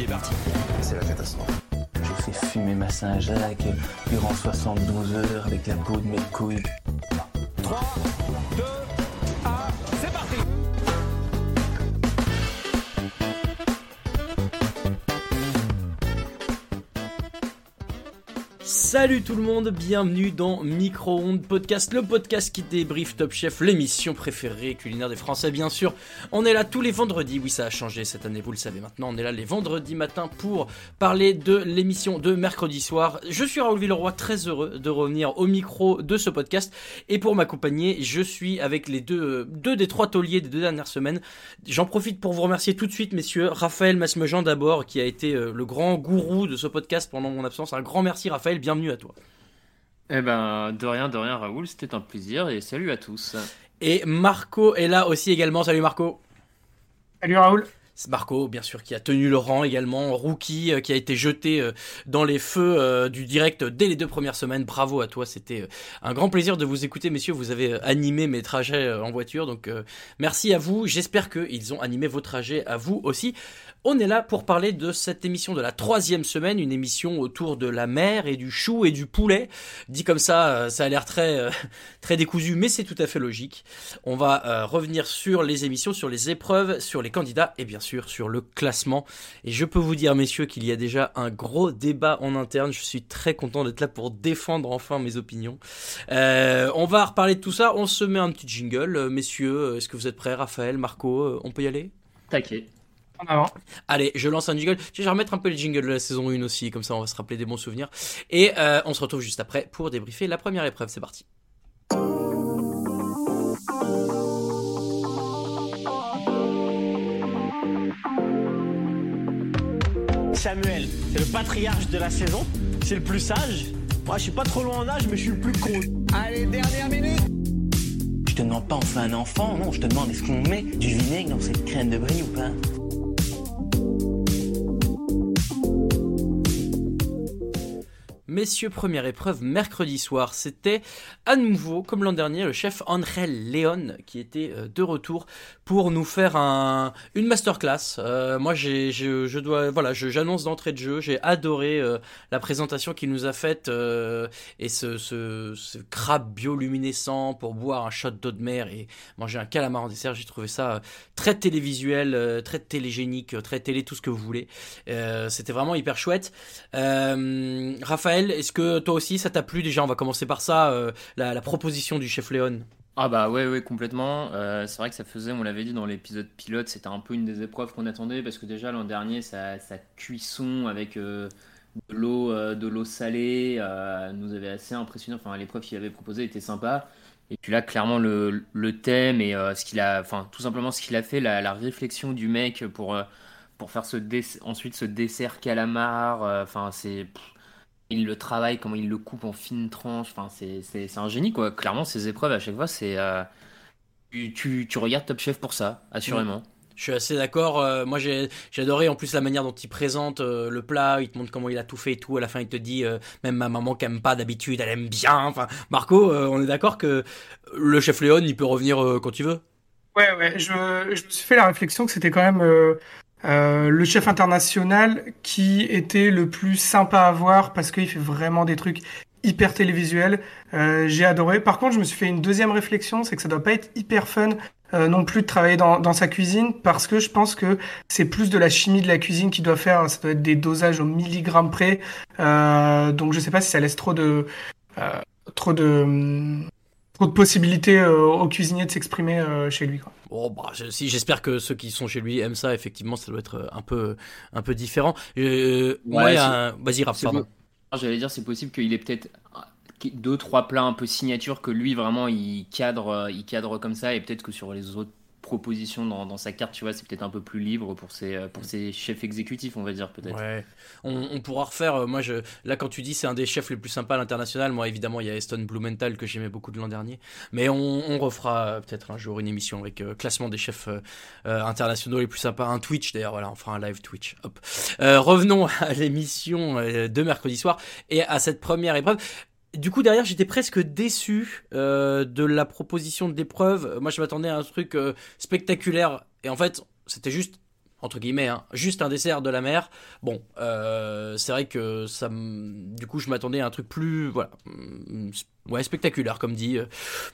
Est parti. C'est la catastrophe. J'ai fait fumer ma Saint-Jacques durant 72 heures avec la peau de mes couilles. 3, 2, Salut tout le monde, bienvenue dans Micro-ondes Podcast, le podcast qui débriefe Top Chef, l'émission préférée culinaire des Français bien sûr. On est là tous les vendredis, oui ça a changé cette année, vous le savez maintenant, on est là les vendredis matins pour parler de l'émission de mercredi soir. Je suis Raoul Villeroy, très heureux de revenir au micro de ce podcast et pour m'accompagner, je suis avec les deux, deux des trois tauliers des deux dernières semaines. J'en profite pour vous remercier tout de suite messieurs, Raphaël Masmejean d'abord qui a été euh, le grand gourou de ce podcast pendant mon absence. Un grand merci Raphaël, bienvenue à toi. Eh ben, de rien, de rien, Raoul, c'était un plaisir et salut à tous. Et Marco est là aussi également. Salut Marco. Salut Raoul. Marco, bien sûr, qui a tenu le rang également, rookie, euh, qui a été jeté euh, dans les feux euh, du direct dès les deux premières semaines. Bravo à toi, c'était un grand plaisir de vous écouter, messieurs. Vous avez animé mes trajets en voiture, donc merci à vous. J'espère qu'ils ont animé vos trajets à vous aussi. On est là pour parler de cette émission de la troisième semaine, une émission autour de la mer et du chou et du poulet. Dit comme ça, ça a l'air très très décousu, mais c'est tout à fait logique. On va revenir sur les émissions, sur les épreuves, sur les candidats et bien sûr sur le classement. Et je peux vous dire, messieurs, qu'il y a déjà un gros débat en interne. Je suis très content d'être là pour défendre enfin mes opinions. Euh, on va reparler de tout ça. On se met un petit jingle. Euh, messieurs, est-ce que vous êtes prêts? Raphaël, Marco, euh, on peut y aller? Taquet. En avant. Allez, je lance un jingle. Je vais remettre un peu le jingle de la saison 1 aussi, comme ça on va se rappeler des bons souvenirs. Et euh, on se retrouve juste après pour débriefer la première épreuve. C'est parti. Samuel, c'est le patriarche de la saison, c'est le plus sage. Moi, je suis pas trop loin en âge, mais je suis le plus con. Allez, dernière minute Je te demande pas on fait un enfant, non, je te demande est-ce qu'on met du vinaigre dans cette crème de brie ou pas? Messieurs, première épreuve mercredi soir. C'était à nouveau, comme l'an dernier, le chef Angel Leon qui était euh, de retour pour nous faire un, une masterclass. Euh, moi, je, dois, voilà, j'annonce d'entrée de jeu. J'ai adoré euh, la présentation qu'il nous a faite et ce, ce, crabe bioluminescent pour boire un shot d'eau de mer et manger un calamar en dessert. J'ai trouvé ça très télévisuel, très télégénique, très télé, tout ce que vous voulez. C'était vraiment hyper chouette. Euh, Est-ce que toi aussi ça t'a plu déjà? On va commencer par ça, euh, la, proposition du chef Léon. Ah bah ouais, ouais, complètement. Euh, c'est vrai que ça faisait, on l'avait dit dans l'épisode pilote, c'était un peu une des épreuves qu'on attendait parce que déjà l'an dernier, sa, sa cuisson avec euh, de l'eau, de l'eau salée nous avait assez impressionné. Enfin, l'épreuve qu'il avait proposée était sympa. Et puis là, clairement, le, thème et ce qu'il a, enfin, tout simplement ce qu'il a fait, la, réflexion du mec pour, pour faire ce ensuite ce dessert calamar, enfin, c'est. Il le travaille, comment il le coupe en fines tranches, enfin, c'est c'est- c'est un génie, quoi. Clairement, ces épreuves, à chaque fois, c'est. euh, tu, tu, tu regardes Top Chef pour ça, assurément. Je suis assez d'accord. euh, moi, j'ai j'ai adoré en plus la manière dont il présente euh, le plat. Il te montre comment il a tout fait et tout. À la fin, il te dit euh, même ma maman qui aime pas d'habitude, elle aime bien. Enfin, Marco, euh, on est d'accord que le chef Léon, il peut revenir euh, quand il veut. Ouais, ouais, je, je me suis fait la réflexion que c'était quand même euh, le chef international qui était le plus sympa à voir parce qu'il fait vraiment des trucs hyper télévisuel. Euh, j'ai adoré. Par contre, je me suis fait une deuxième réflexion, c'est que ça doit pas être hyper fun euh, non plus de travailler dans, dans sa cuisine parce que je pense que c'est plus de la chimie de la cuisine qui doit faire. Ça doit être des dosages au milligramme près. Euh, donc je sais pas si ça laisse trop de euh, trop de trop de possibilités euh, aux cuisiniers de s'exprimer euh, chez lui. Quoi. Oh, bah, je- si, j'espère que ceux qui sont chez lui aiment ça. Effectivement, ça doit être un peu, un peu différent. Euh, un- vas-y, Raph, c'est pardon. J'allais dire, c'est possible qu'il ait peut-être deux, trois plats un peu signature que lui vraiment il cadre, euh, il cadre comme ça, et peut-être que sur les autres propositions dans, dans sa carte, tu vois, c'est peut-être un peu plus libre pour ses, euh, pour ses chefs exécutifs, on va dire peut-être. Ouais. On, on pourra refaire. euh, moi, je, là, quand tu dis c'est un des chefs les plus sympas à l'international, moi, évidemment, il y a Eston Blumenthal que j'aimais beaucoup de l'an dernier. Mais on, on refera euh, peut-être un jour une émission avec euh, classement des chefs euh, internationaux les plus sympas. Un Twitch, d'ailleurs, voilà, on fera un live Twitch. Hop. Euh, revenons à l'émission de mercredi soir et à cette première épreuve. Du coup, derrière, j'étais presque déçu euh, de la proposition de l'épreuve. Moi, je m'attendais à un truc euh, spectaculaire. Et en fait, c'était juste, entre guillemets, hein, juste un dessert de la mer. Bon, euh, c'est vrai que ça, du coup, je m'attendais à un truc plus, voilà, ouais, spectaculaire, comme dit. euh.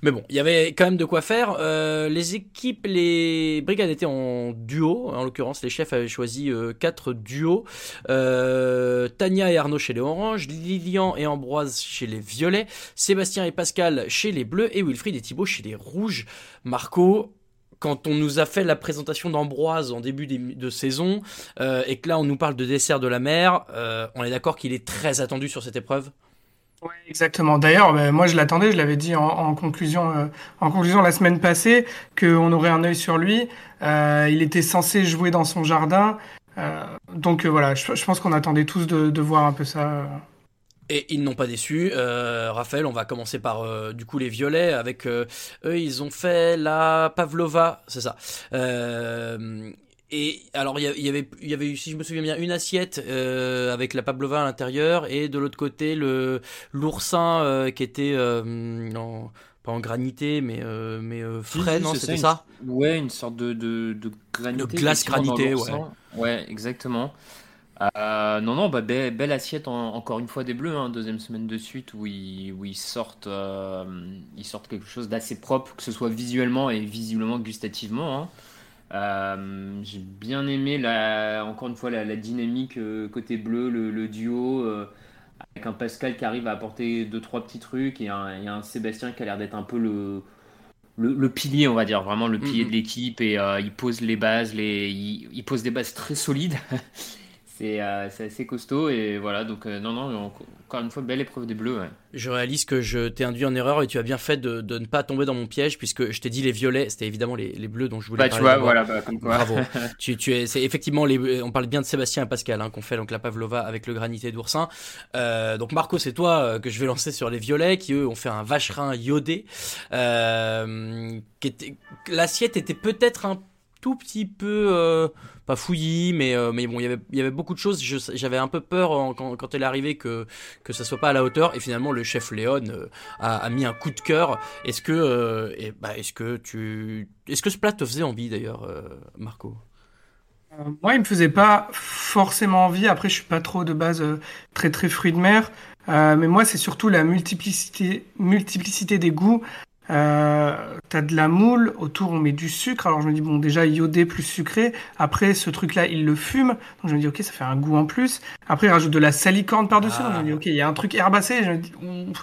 Mais bon, il y avait quand même de quoi faire. Euh, les équipes, les brigades étaient en duo. En l'occurrence, les chefs avaient choisi euh, quatre duos. Tania et Arnaud chez les oranges, Lilian et Ambroise chez les violets, Sébastien et Pascal chez les bleus et Wilfried et Thibaut chez les rouges. Marco, quand on nous a fait la présentation d'Ambroise en début de saison euh, et que là on nous parle de dessert de la mer, euh, on est d'accord qu'il est très attendu sur cette épreuve? Exactement. D'ailleurs, ben, moi je l'attendais, je l'avais dit en, conclusion, euh, en conclusion la semaine passée, qu'on aurait un œil sur lui. Il était censé jouer dans son jardin. Donc voilà, je, pense qu'on attendait tous de voir un peu ça. Et ils n'ont pas déçu. Euh, Raphaël, on va commencer par euh, du coup les violets avec euh, eux. Ils ont fait la pavlova, c'est ça. Et alors il y avait, il y avait, eu, si je me souviens bien, une assiette avec la pavlova à l'intérieur et de l'autre côté le l'oursin qui était en- pas en granité mais mais frais, non C'était une- ça Ouais, une sorte de, de, de granité. De glace l'oursin. Ouais, exactement. Euh, non, non, bah, be- belle assiette en- encore une fois des Bleus, hein, deuxième semaine de suite où ils, où ils sortent, euh, ils sortent quelque chose d'assez propre, que ce soit visuellement et visiblement gustativement. hein. Euh, j'ai bien aimé la, encore une fois la, la dynamique côté bleu, le, le duo avec un Pascal qui arrive à apporter deux trois petits trucs et un, et un Sébastien qui a l'air d'être un peu le, le, le pilier, on va dire, vraiment le pilier Mhm. de l'équipe et il pose les bases, les, il, il pose des bases très solides. c'est euh, c'est assez costaud et voilà, donc euh, non, non, en- encore une fois, belle épreuve des Bleus. ouais. Je réalise que je t'ai induit en erreur et tu as bien fait de, de ne pas tomber dans mon piège puisque je t'ai dit les violets, c'était évidemment les, les bleus dont je voulais Bah, tu parler. vois, d'abord. voilà, bah, comme quoi. Bravo. tu, tu es, c'est effectivement les, on parle bien de Sébastien et Pascal hein, qu'on fait donc la pavlova avec le granité d'oursin. Euh, donc Marco, c'est toi que je vais lancer sur les violets qui eux ont fait un vacherin iodé. L'assiette était peut-être un tout petit peu euh, pas fouillis mais euh, mais bon il y avait il y avait beaucoup de choses j'avais un peu peur quand, elle est arrivée que que ça soit pas à la hauteur et finalement le chef Léon euh, a, mis un coup de cœur est-ce que bah, est-ce que tu est-ce que ce plat te faisait envie d'ailleurs Marco? Moi, il me faisait pas forcément envie. Après, je suis pas trop de base très très fruit de mer. Mais moi, c'est surtout la multiplicité, multiplicité des goûts. Euh, t'as de la moule, autour on met du sucre. Alors je me dis bon déjà iodé plus sucré. Après ce truc-là il le fume, donc je me dis ok ça fait un goût en plus. Après il rajoute de la salicorne par-dessus, donc je me dis ok il y a un truc herbacé. Je me dis ouf.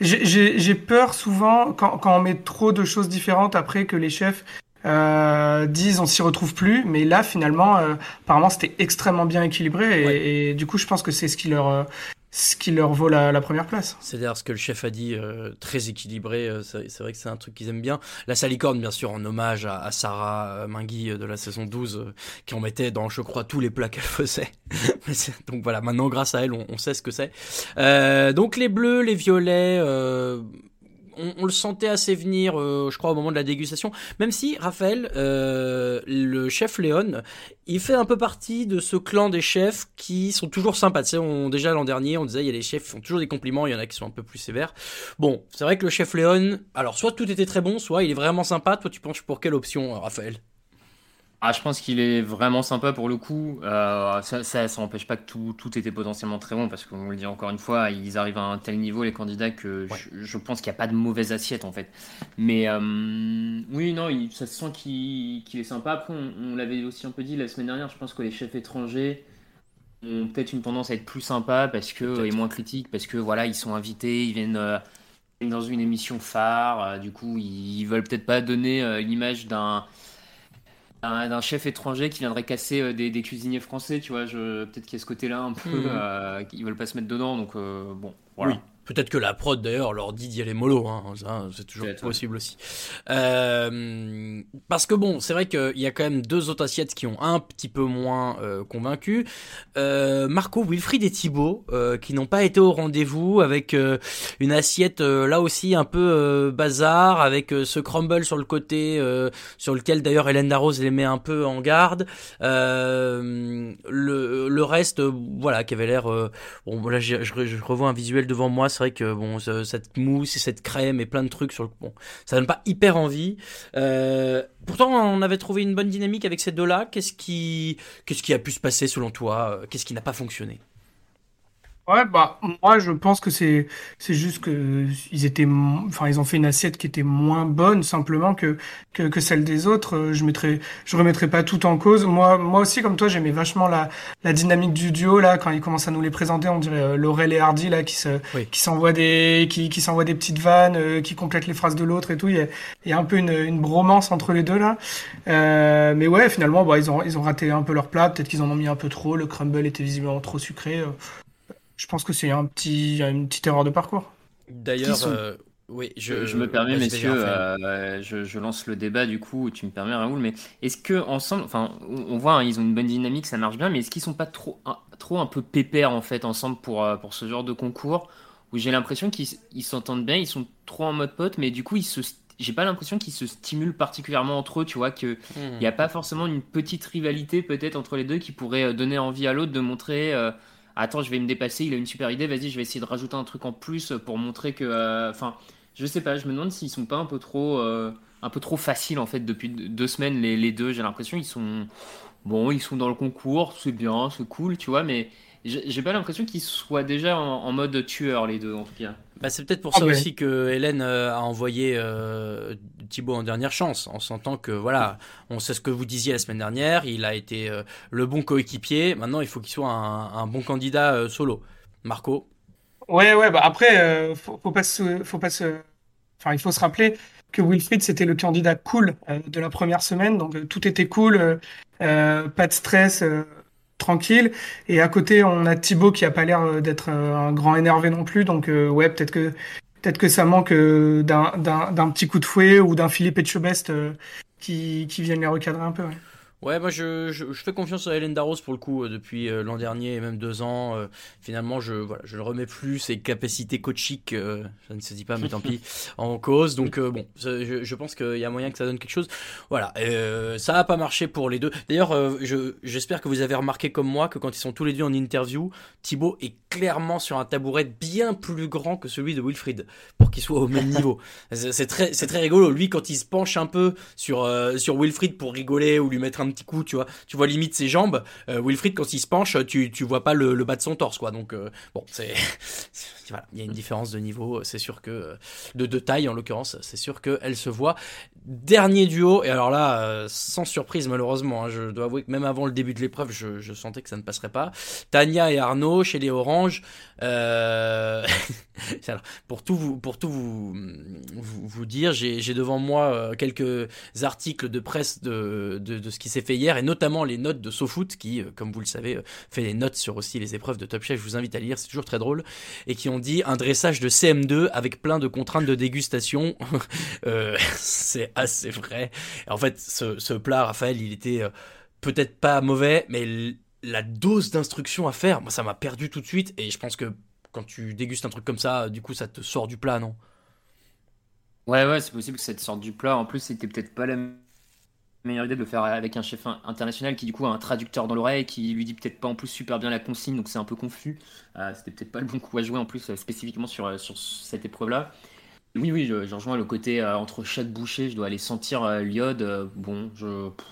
j'ai- j'ai j'ai peur souvent quand, quand on met trop de choses différentes après que les chefs euh, disent on s'y retrouve plus. Mais là finalement euh, apparemment c'était extrêmement bien équilibré et, et du coup je pense que c'est ce qui leur euh, ce qui leur vaut la, première place. C'est d'ailleurs ce que le chef a dit, euh, très équilibré. euh, c'est vrai que c'est un truc qu'ils aiment bien. La salicorne, bien sûr, en hommage à, Sarah euh, Mingui euh, de la saison 12, euh, qui en mettait dans, je crois, tous les plats qu'elle faisait. Donc voilà, maintenant, grâce à elle, on, on sait ce que c'est. Donc les bleus, les violets. On, on le sentait assez venir, euh, je crois, au moment de la dégustation. Même si, Raphaël, euh, le chef Léon, il fait un peu partie de ce clan des chefs qui sont toujours sympas. Tu sais, on, déjà l'an dernier, on disait, il y a les chefs qui font toujours des compliments, il y en a qui sont un peu plus sévères. Bon, c'est vrai que le chef Léon, alors soit tout était très bon, soit il est vraiment sympa. Toi, tu penches pour quelle option, Raphaël? Ah, je pense qu'il est vraiment sympa pour le coup. Euh, ça, ça, ça n'empêche pas que tout, tout était potentiellement très bon parce qu'on le dit encore une fois, ils arrivent à un tel niveau les candidats que je, je pense qu'il n'y a pas de mauvaise assiette en fait. Mais euh, oui, non, il- ça se sent qu'il est sympa. Après, on, on l'avait aussi un peu dit la semaine dernière. Je pense que les chefs étrangers ont peut-être une tendance à être plus sympas parce que et moins critiques parce que voilà, ils sont invités, ils viennent. euh, dans une émission phare, du coup ils, veulent peut-être pas donner l'image d'un d'un chef étranger qui viendrait casser euh, des, des cuisiniers français, tu vois. Je, peut-être qu'il y a ce côté-là un peu, Mhm. euh, ils veulent pas se mettre dedans, donc euh, bon, voilà. Oui. Peut-être que la prod d'ailleurs leur dit d'y aller mollo, hein. Ça, c'est toujours possible aussi. Euh, parce que bon, c'est vrai qu'il y a quand même deux autres assiettes qui ont un petit peu moins euh, convaincu. Euh, Marco, Wilfried et Thibaut, euh, qui n'ont pas été au rendez-vous avec euh, une assiette euh, là aussi un peu bazar, avec ce crumble sur le côté, euh, sur lequel d'ailleurs Hélène Darroze les met un peu en garde. Euh, le, le reste, voilà, qui avait l'air euh, Bon, là, je, je, je revois un visuel devant moi. C'est vrai que bon, ce- cette mousse et cette crème et plein de trucs sur le. Bon, ça donne pas hyper envie. Euh, pourtant, on avait trouvé une bonne dynamique avec ces deux-là. Qu'est-ce qui, qu'est-ce qui a pu se passer selon toi? Qu'est-ce qui n'a pas fonctionné? Ouais, bah moi je pense que c'est c'est juste que ils étaient enfin ils ont fait une assiette qui était moins bonne simplement que que, que celle des autres. Euh, Je mettrais je remettrais pas tout en cause. Moi moi aussi comme toi j'aimais vachement la la dynamique du duo là quand ils commencent à nous les présenter on dirait euh, Laurel et Hardy là qui se Oui. qui s'envoient des qui qui s'envoient des petites vannes euh, qui complètent les phrases de l'autre et tout. Il y a il y a un peu une une bromance entre les deux là. Euh, mais ouais finalement bah ils ont ils ont raté un peu leur plat. Peut-être qu'ils en ont mis un peu trop. Le crumble était visiblement trop sucré. Je pense que c'est un petit, une petite erreur de parcours. D'ailleurs, euh, oui, je, Je, me permets, vas-y, messieurs, euh, je, je lance le débat du coup, tu me permets Raoul, mais est-ce que ensemble, enfin, on voit, hein, ils ont une bonne dynamique, ça marche bien, mais est-ce qu'ils sont pas trop, un, trop un peu pépères en fait ensemble pour, euh, pour ce genre de concours où j'ai l'impression qu'ils ils s'entendent bien, ils sont trop en mode pote, mais du coup ils se, j'ai pas l'impression qu'ils se stimulent particulièrement entre eux, tu vois, que Hmm. il n'y a pas forcément une petite rivalité peut-être entre les deux qui pourrait donner envie à l'autre de montrer euh, attends je vais me dépasser il a une super idée vas-y je vais essayer de rajouter un truc en plus pour montrer que euh, enfin je sais pas je me demande s'ils sont pas un peu trop euh, un peu trop faciles en fait depuis deux semaines les, deux j'ai l'impression ils sont bon ils sont dans le concours c'est bien c'est cool tu vois mais j'ai j'ai pas l'impression qu'ils soient déjà en, en mode tueur les deux en tout cas Bah, c'est peut-être pour Ah ça ouais. aussi que Hélène euh, a envoyé euh, Thibaut en dernière chance, en sentant que voilà, on sait ce que vous disiez la semaine dernière, il a été euh, le bon coéquipier. Maintenant, il faut qu'il soit un, un bon candidat euh, solo. Marco, Ouais, ouais, bah après, faut, faut pas se, faut pas se, enfin, il faut se rappeler que Wilfried, c'était le candidat cool de la première semaine, donc tout était cool, pas de stress, tranquille. Et à côté, on a Thibaut qui a pas l'air euh, d'être euh, un grand énervé non plus, donc euh, ouais, peut-être que, peut-être que ça manque d'un, petit coup de fouet ou d'un Philippe Etchebest qui, qui vienne les recadrer un peu. Ouais, moi je, je, je fais confiance à Hélène Darroze pour le coup euh, depuis euh, l'an dernier et même deux ans. euh, finalement, je voilà, je ne remets plus ses capacités coachiques, euh, ça ne se dit pas, mais tant pis, en cause. Donc euh, bon, je, je pense qu'il y a moyen que ça donne quelque chose. Voilà, ça a pas marché pour les deux. D'ailleurs, je j'espère que vous avez remarqué comme moi que quand ils sont tous les deux en interview, Thibaut est clairement sur un tabouret bien plus grand que celui de Wilfried pour qu'il soit au même niveau. C'est très c'est très rigolo. Lui, quand il se penche un peu sur sur Wilfried pour rigoler ou lui mettre un petit coup, tu vois, tu vois limite ses jambes. Euh, Wilfried, quand il se penche, tu vois pas le, bas de son torse, quoi. Donc euh, bon, c'est voilà, il y a une différence de niveau. C'est sûr que de de taille en l'occurrence, c'est sûr que elle se voit. Dernier duo et alors là, euh, sans surprise malheureusement, hein, je dois avouer que même avant le début de l'épreuve, je, je sentais que ça ne passerait pas. Tania et Arnaud chez les Oranges. Euh... pour tout vous, pour tout vous, vous, vous dire, j'ai devant moi euh, quelques articles de presse de, de, de ce qui s'est fait hier et notamment les notes de SoFoot qui, euh, comme vous le savez, euh, fait les notes sur aussi les épreuves de Top Chef. Je vous invite à lire, c'est toujours très drôle et qui ont dit un dressage de CM2 avec plein de contraintes de dégustation. Euh, c'est assez vrai. En fait, ce, ce plat, Raphaël, il était euh, peut-être pas mauvais, mais la dose d'instruction à faire, moi, ça m'a perdu tout de suite. Et je pense que quand tu dégustes un truc comme ça, du coup, ça te sort du plat, non? Ouais, ouais, c'est possible que ça te sorte du plat. En plus, c'était peut-être pas la meilleure idée de le faire avec un chef in- international qui, du coup, a un traducteur dans l'oreille qui lui dit peut-être pas en plus super bien la consigne, donc c'est un peu confus. Euh, c'était peut-être pas le bon coup à jouer en plus, euh, spécifiquement sur, sur cette épreuve-là. Oui, oui, je, je rejoins le côté euh, entre chaque bouchée, je dois aller sentir euh, l'iode. euh, bon, je. pff,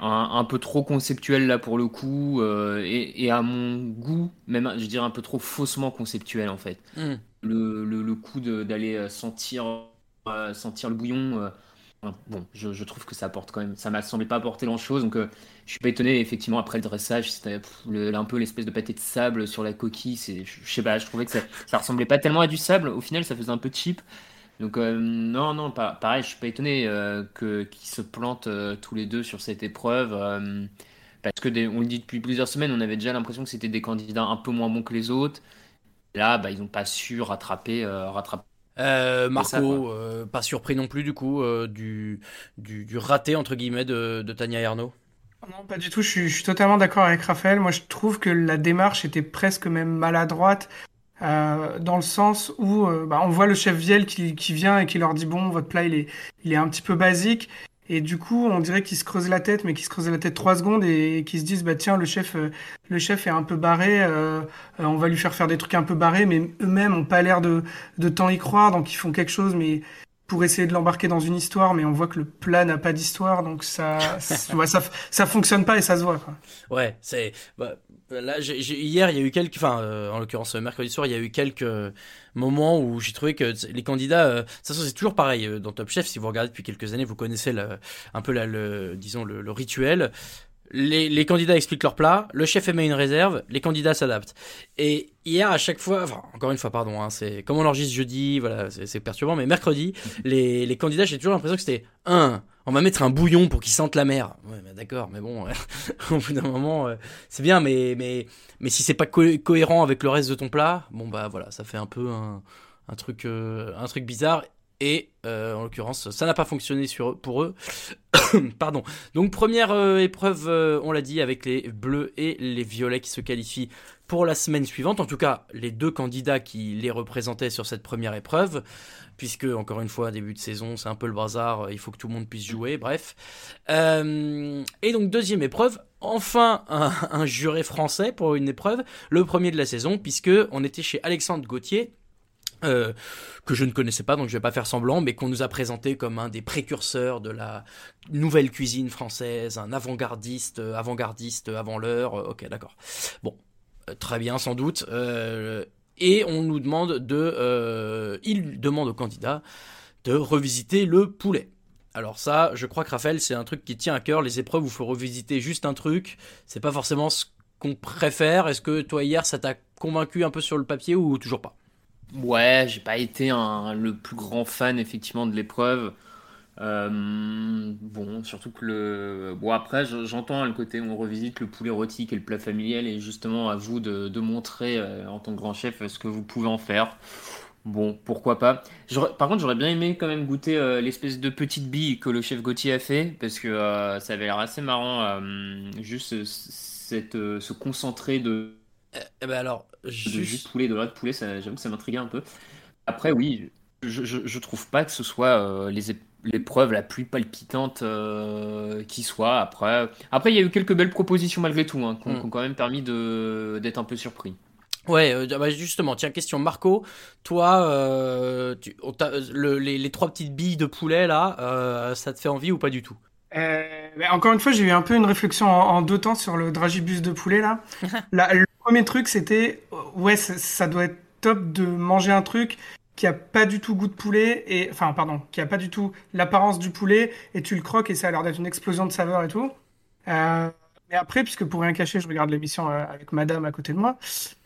un, un peu trop conceptuel là pour le coup, euh, et, et à mon goût, même je dirais un peu trop faussement conceptuel en fait. Hmm. Le, le, le coup de- d'aller euh, sentir, euh, sentir le bouillon, euh, bon, je, je trouve que ça apporte quand même, ça m'a semblé pas apporter grand chose, donc euh, je suis pas étonné. Effectivement, après le dressage, c'était pff, le- un peu l'espèce de pâté de sable sur la coquille, je, je sais pas, je trouvais que ça, ressemblait pas tellement à du sable. Au final, ça faisait un peu cheap. Donc euh, non, non, pareil, je suis pas étonné euh, que qu'ils se plantent euh, tous les deux sur cette épreuve. euh, parce que on le dit depuis plusieurs semaines, on avait déjà l'impression que c'était des candidats un peu moins bons que les autres. Là, bah, ils n'ont pas su euh, rattraper. Euh, Marco, ça, euh, pas surpris non plus du coup euh, du, du, du raté entre guillemets de, de Tania Ernaud. Non, pas du tout. Je suis, je suis totalement d'accord avec Raphaël. Moi, je trouve que la démarche était presque même maladroite, euh, dans le sens où euh, bah, on voit le chef Viel qui, qui vient et qui leur dit bon, votre plat il est, il est un petit peu basique. Et du coup, on dirait qu'ils se creusent la tête, mais qu'ils se creusent la tête trois secondes et, qu'ils se disent bah tiens, le chef, euh, le chef est un peu barré. euh, euh, on va lui faire faire des trucs un peu barrés, mais eux-mêmes ont pas l'air de, de tant y croire, donc ils font quelque chose, mais pour essayer de l'embarquer dans une histoire, mais on voit que le plat n'a pas d'histoire, donc ça, ça, ça fonctionne pas et ça se voit. Quoi. Ouais, c'est bah, là j'ai- j'ai- hier il y a eu quelques, enfin euh, en l'occurrence euh, mercredi soir il y a eu quelques euh, moments où j'ai trouvé que les candidats, euh, de toute façon c'est toujours pareil euh, dans Top Chef. Si vous regardez depuis quelques années, vous connaissez le- un peu la, le, disons le, le rituel. Les, les candidats expliquent leur plat, le chef émet une réserve, les candidats s'adaptent. Et hier, à chaque fois, enfin, encore une fois, pardon, hein, c'est comme on enregistre jeudi, voilà, c'est c'est perturbant, mais mercredi, les, les candidats, j'ai toujours l'impression que c'était un, on va mettre un bouillon pour qu'ils sentent la mer. Mais d'accord, mais bon, au bout d'un moment, euh, c'est bien, mais mais mais si c'est pas co- cohérent avec le reste de ton plat, bon bah voilà, ça fait un peu un, euh, truc bizarre. Et euh, en l'occurrence, ça n'a pas fonctionné pour eux. Pardon. Donc première euh, épreuve, euh, on l'a dit, avec les bleus et les violets qui se qualifient pour la semaine suivante. En tout cas, les deux candidats qui les représentaient sur cette première épreuve, puisque encore une fois, début de saison, c'est un peu le bazar. euh, Il faut que tout le monde puisse jouer. Bref. Euh, et donc deuxième épreuve. Enfin, un, un juré français pour une épreuve, le premier de la saison, puisque on était chez Alexandre Gauthier, euh, que je ne connaissais pas, donc je vais pas faire semblant, mais qu'on nous a présenté comme un des précurseurs de la nouvelle cuisine française, un avant-gardiste, avant-gardiste avant l'heure. ok, d'accord. Bon, très bien, sans doute. Euh, et on nous demande de, euh, il demande aux candidats de revisiter le poulet. Alors ça, je crois que Raphaël, c'est un truc qui tient à cœur. Les épreuves où il faut revisiter juste un truc, c'est pas forcément ce qu'on préfère. Est-ce que toi hier, ça t'a convaincu un peu sur le papier ou toujours pas? Ouais, j'ai pas été le plus grand fan effectivement de l'épreuve. Euh, bon, surtout que le. Bon, après, je- j'entends le côté où on revisite le poulet rôti est le plat familial et justement à vous de, de montrer euh, en tant que grand chef ce que vous pouvez en faire. Bon, pourquoi pas. Par contre, j'aurais bien aimé quand même goûter euh, l'espèce de petite bille que le chef Gauthier a fait parce que euh, ça avait l'air assez marrant, euh, juste euh, cette, euh, ce concentré de. Eh ben alors, de juste- jus de poulet, de lait de poulet, j'avoue que ça m'intriguait un peu. Après, oui, je, je, je trouve pas que ce soit euh, les l'épreuve la plus palpitante euh, qui soit. Après, après, il y a eu quelques belles propositions malgré tout, hein, qui ont Mm. quand même permis de d'être un peu surpris. Ouais, euh, bah justement, tiens, question Marco, toi, euh, tu, on t'a- le- les, les trois petites billes de poulet là, euh, ça te fait envie ou pas du tout? Euh, mais encore une fois, j'ai eu un peu une réflexion en, en deux temps sur le dragibus de poulet là. Là, le premier truc, c'était ouais, ça, ça doit être top de manger un truc qui a pas du tout goût de poulet et enfin pardon, qui a pas du tout l'apparence du poulet et tu le croques et ça a l'air d'être une explosion de saveur et tout. Euh, mais après, puisque pour rien cacher, je regarde l'émission euh, avec Madame à côté de moi,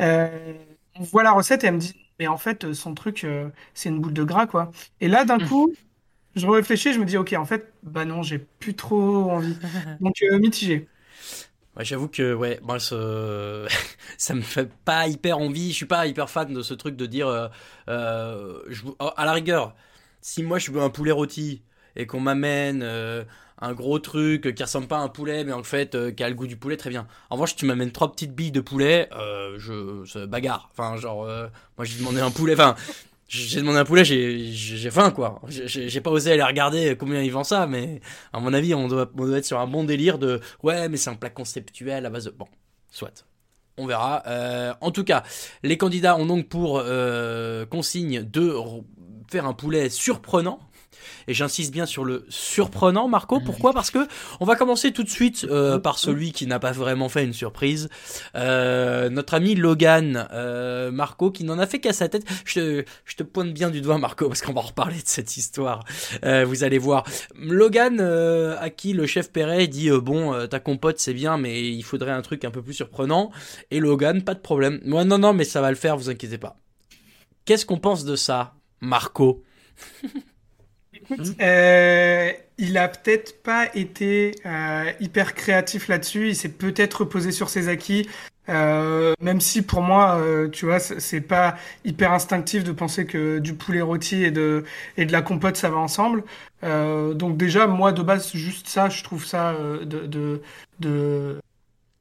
euh, on voit la recette et elle me dit mais en fait son truc euh, c'est une boule de gras quoi. Et là d'un coup je réfléchis, je me dis, ok, en fait, bah non, j'ai plus trop envie. Donc, mitigé. Ouais, j'avoue que ouais, moi ce... ça me fait pas hyper envie. Je suis pas hyper fan de ce truc de dire euh, euh, oh, à la rigueur, si moi je veux un poulet rôti et qu'on m'amène euh, un gros truc qui ressemble pas à un poulet mais en fait qui a le goût du poulet, très bien. En revanche, tu m'amènes trois petites billes de poulet, je bagarre. Enfin, genre moi j'ai demandé un poulet, enfin j'ai demandé un poulet, j'ai faim quoi. J'ai pas osé aller regarder combien ils vendent ça, mais à mon avis, on doit, on doit être sur un bon délire de ouais, mais c'est un plat conceptuel à base bon, soit. On verra. Euh, en tout cas, les candidats ont donc pour euh, consigne de faire un poulet surprenant. Et j'insiste bien sur le surprenant, Marco. Pourquoi? Parce que on va commencer tout de suite euh, par celui qui n'a pas vraiment fait une surprise. Euh, notre ami Logan, euh, Marco, qui n'en a fait qu'à sa tête. Je te, je te pointe bien du doigt, Marco, parce qu'on va reparler de cette histoire. Vous allez voir. Logan, à qui le chef Perret dit Bon, ta compote, c'est bien, mais il faudrait un truc un peu plus surprenant. Et Logan, pas de problème. Moi, non, non, mais ça va le faire, vous inquiétez pas. Qu'est-ce qu'on pense de ça, Marco? Euh, il a peut-être pas été euh, hyper créatif là-dessus. Il s'est peut-être reposé sur ses acquis. Euh, même si pour moi, euh, tu vois, c'est pas hyper instinctif de penser que du poulet rôti et de et de la compote ça va ensemble. Euh, donc déjà, moi de base, juste ça, je trouve ça euh, de de de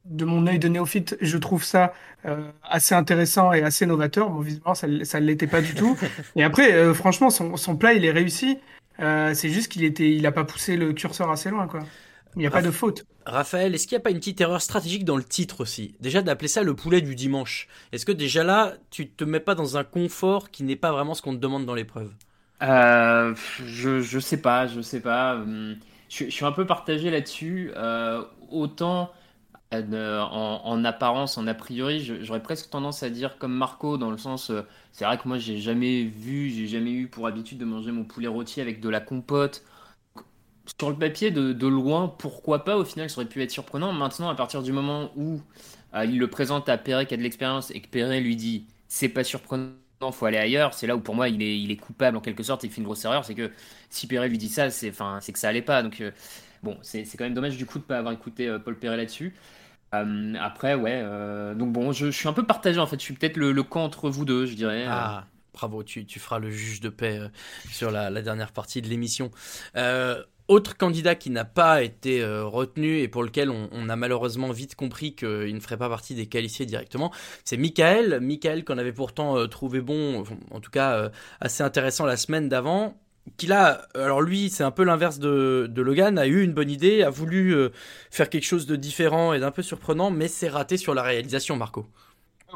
de mon œil de néophyte, je trouve ça euh, assez intéressant et assez novateur. Bon, visiblement, ça ne l'était pas du tout. Et après, euh, franchement, son, son plat, il est réussi. Euh, c'est juste qu'il était, il a pas poussé le curseur assez loin, quoi. Il n'y a pas de faute. Raphaël, est-ce qu'il n'y a pas une petite erreur stratégique dans le titre aussi? Déjà d'appeler ça le poulet du dimanche. Est-ce que déjà là, tu te mets pas dans un confort qui n'est pas vraiment ce qu'on te demande dans l'épreuve? Euh, je, je sais pas, je sais pas. Hum, Je, je suis un peu partagé là-dessus. Euh, autant euh, en, en apparence, en a priori, j'aurais presque tendance à dire comme Marco, dans le sens, euh, c'est vrai que moi j'ai jamais vu, j'ai jamais eu pour habitude de manger mon poulet rôti avec de la compote. Sur le papier, de, loin, pourquoi pas, au final, ça aurait pu être surprenant. Maintenant, à partir du moment où euh, il le présente à Perret qui a de l'expérience et que Perret lui dit c'est pas surprenant, faut aller ailleurs, c'est là où pour moi il est, il est coupable en quelque sorte, il fait une grosse erreur, c'est que si Perret lui dit ça, c'est que ça allait pas. Donc bon, c'est quand même dommage du coup de pas avoir écouté Paul Perret là-dessus. Après, ouais, euh, donc bon, je, suis un peu partagé en fait, je suis peut-être le, camp entre vous deux, je dirais. Ah, bravo, tu, tu feras le juge de paix euh, sur la, dernière partie de l'émission. Euh, autre candidat qui n'a pas été retenu et pour lequel on, on a malheureusement vite compris qu'il ne ferait pas partie des qualifiés directement, c'est Michael. Michael qu'on avait pourtant trouvé bon, en tout cas assez intéressant la semaine d'avant. Qu'il a, alors lui, c'est un peu l'inverse de, de Logan, a eu une bonne idée, a voulu euh, faire quelque chose de différent et d'un peu surprenant, mais c'est raté sur la réalisation, Marco.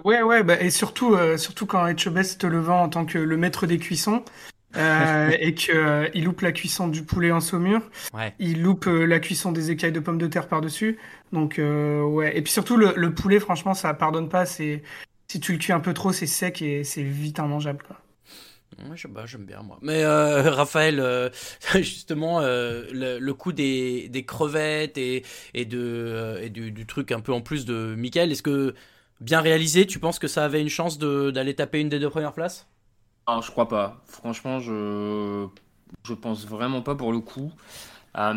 Ouais, ouais, bah, et surtout, euh, surtout quand Etchebest te le vend en tant que le maître des cuissons. euh, et que euh, il loupe la cuisson du poulet en saumure, Ouais. il loupe euh, la cuisson des écailles de pommes de terre par-dessus. Donc euh, ouais, et puis surtout le, le poulet, franchement, ça pardonne pas. C'est si tu le cuis un peu trop, c'est sec et c'est vite immangeable. Quoi. Bah, j'aime bien moi. Mais euh, Raphaël, euh, justement, euh, le, coup des, des crevettes et, et, de, et du, truc un peu en plus de Michael, est-ce que bien réalisé, tu penses que ça avait une chance d'aller taper une des deux premières places? Non, je crois pas. Franchement, je je pense vraiment pas pour le coup. Euh,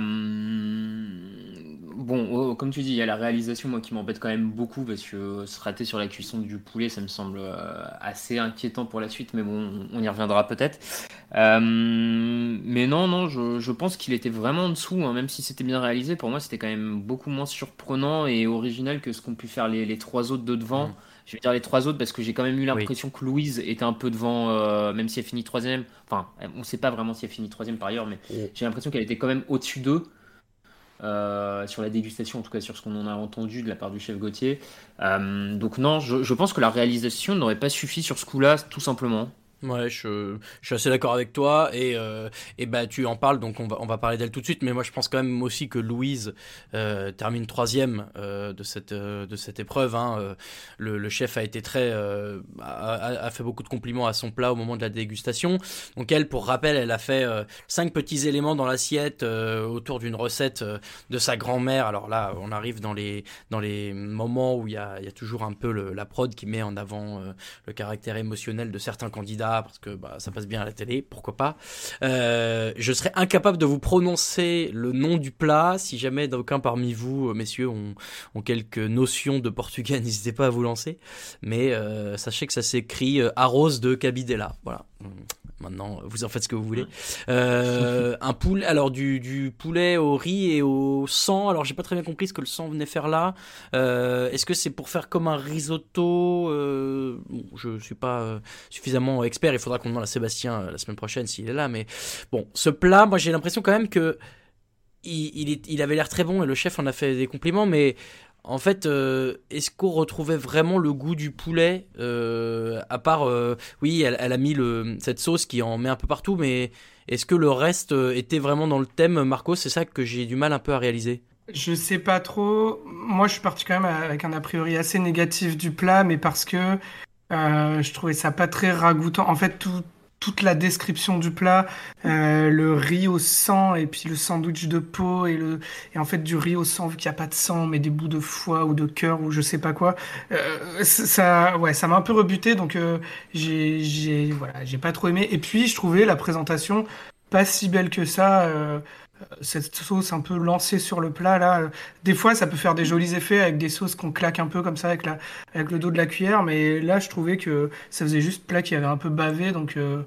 Bon, oh, comme tu dis, il y a la réalisation, moi, qui m'embête quand même beaucoup parce que se rater sur la cuisson du poulet, ça me semble euh, assez inquiétant pour la suite, mais bon, on y reviendra peut-être. Euh, Mais non, non, je, pense qu'il était vraiment en dessous, hein, même si c'était bien réalisé. Pour moi, c'était quand même beaucoup moins surprenant et original que ce qu'ont pu faire les, les trois autres de devant. Je vais dire les trois autres parce que j'ai quand même eu l'impression que Louise était un peu devant, euh, même si elle finit troisième. Enfin, on ne sait pas vraiment si elle finit troisième par ailleurs, mais j'ai l'impression qu'elle était quand même au-dessus d'eux. euh, sur la dégustation, en tout cas sur ce qu'on en a entendu de la part du chef Gauthier. Euh, donc non, je, je pense que la réalisation n'aurait pas suffi sur ce coup-là, tout simplement. Ouais, je, suis assez d'accord avec toi et euh, et bah tu en parles donc on va on va parler d'elle tout de suite. Mais moi je pense quand même aussi que Louise euh, termine troisième euh, de cette de cette épreuve hein. Le, chef a été très a, fait beaucoup de compliments à son plat au moment de la dégustation. Donc elle pour rappel elle a fait cinq petits éléments dans l'assiette autour d'une recette de sa grand-mère. Alors là on arrive dans les dans les moments où il y a y a toujours un peu la prod qui met en avant le caractère émotionnel de certains candidats parce que bah, ça passe bien à la télé, pourquoi pas. Euh, je serais incapable de vous prononcer le nom du plat. Si jamais d'aucuns parmi vous, euh, messieurs, ont, quelques notions de portugais, n'hésitez pas à vous lancer. Mais euh, sachez que ça s'écrit arroz de cabidela. Voilà. Maintenant, vous en faites ce que vous voulez. Euh, un poulet, alors du, du poulet au riz et au sang. Alors j'ai pas très bien compris ce que le sang venait faire là. Euh, Est-ce que c'est pour faire comme un risotto euh, Je suis pas euh, suffisamment expert. Il faudra qu'on demande à Sébastien la semaine prochaine s'il est là. Mais bon, ce plat, moi j'ai l'impression quand même que il, il, est- il avait l'air très bon et le chef en a fait des compliments, mais En fait, euh, est-ce qu'on retrouvait vraiment le goût du poulet euh, À part, euh, oui, elle, a mis cette sauce qui en met un peu partout, mais est-ce que le reste était vraiment dans le thème, Marco? C'est ça que j'ai du mal un peu à réaliser. Je sais pas trop. Moi, je suis parti quand même avec un a priori assez négatif du plat, mais parce que je trouvais ça pas très ragoûtant. En fait, tout, toute la description du plat, euh, le riz au sang et puis le sandwich de peau et le et en fait du riz au sang vu qu'il n'y a pas de sang mais des bouts de foie ou de cœur ou je sais pas quoi. Euh, ça ouais ça m'a un peu rebuté donc euh, j'ai j'ai voilà j'ai pas trop aimé et puis je trouvais la présentation pas si belle que ça. Cette sauce un peu lancée sur le plat là, des fois ça peut faire des jolis effets avec des sauces qu'on claque un peu comme ça avec la avec le dos de la cuillère, mais là je trouvais que ça faisait juste plat qui avait un peu bavé, donc euh,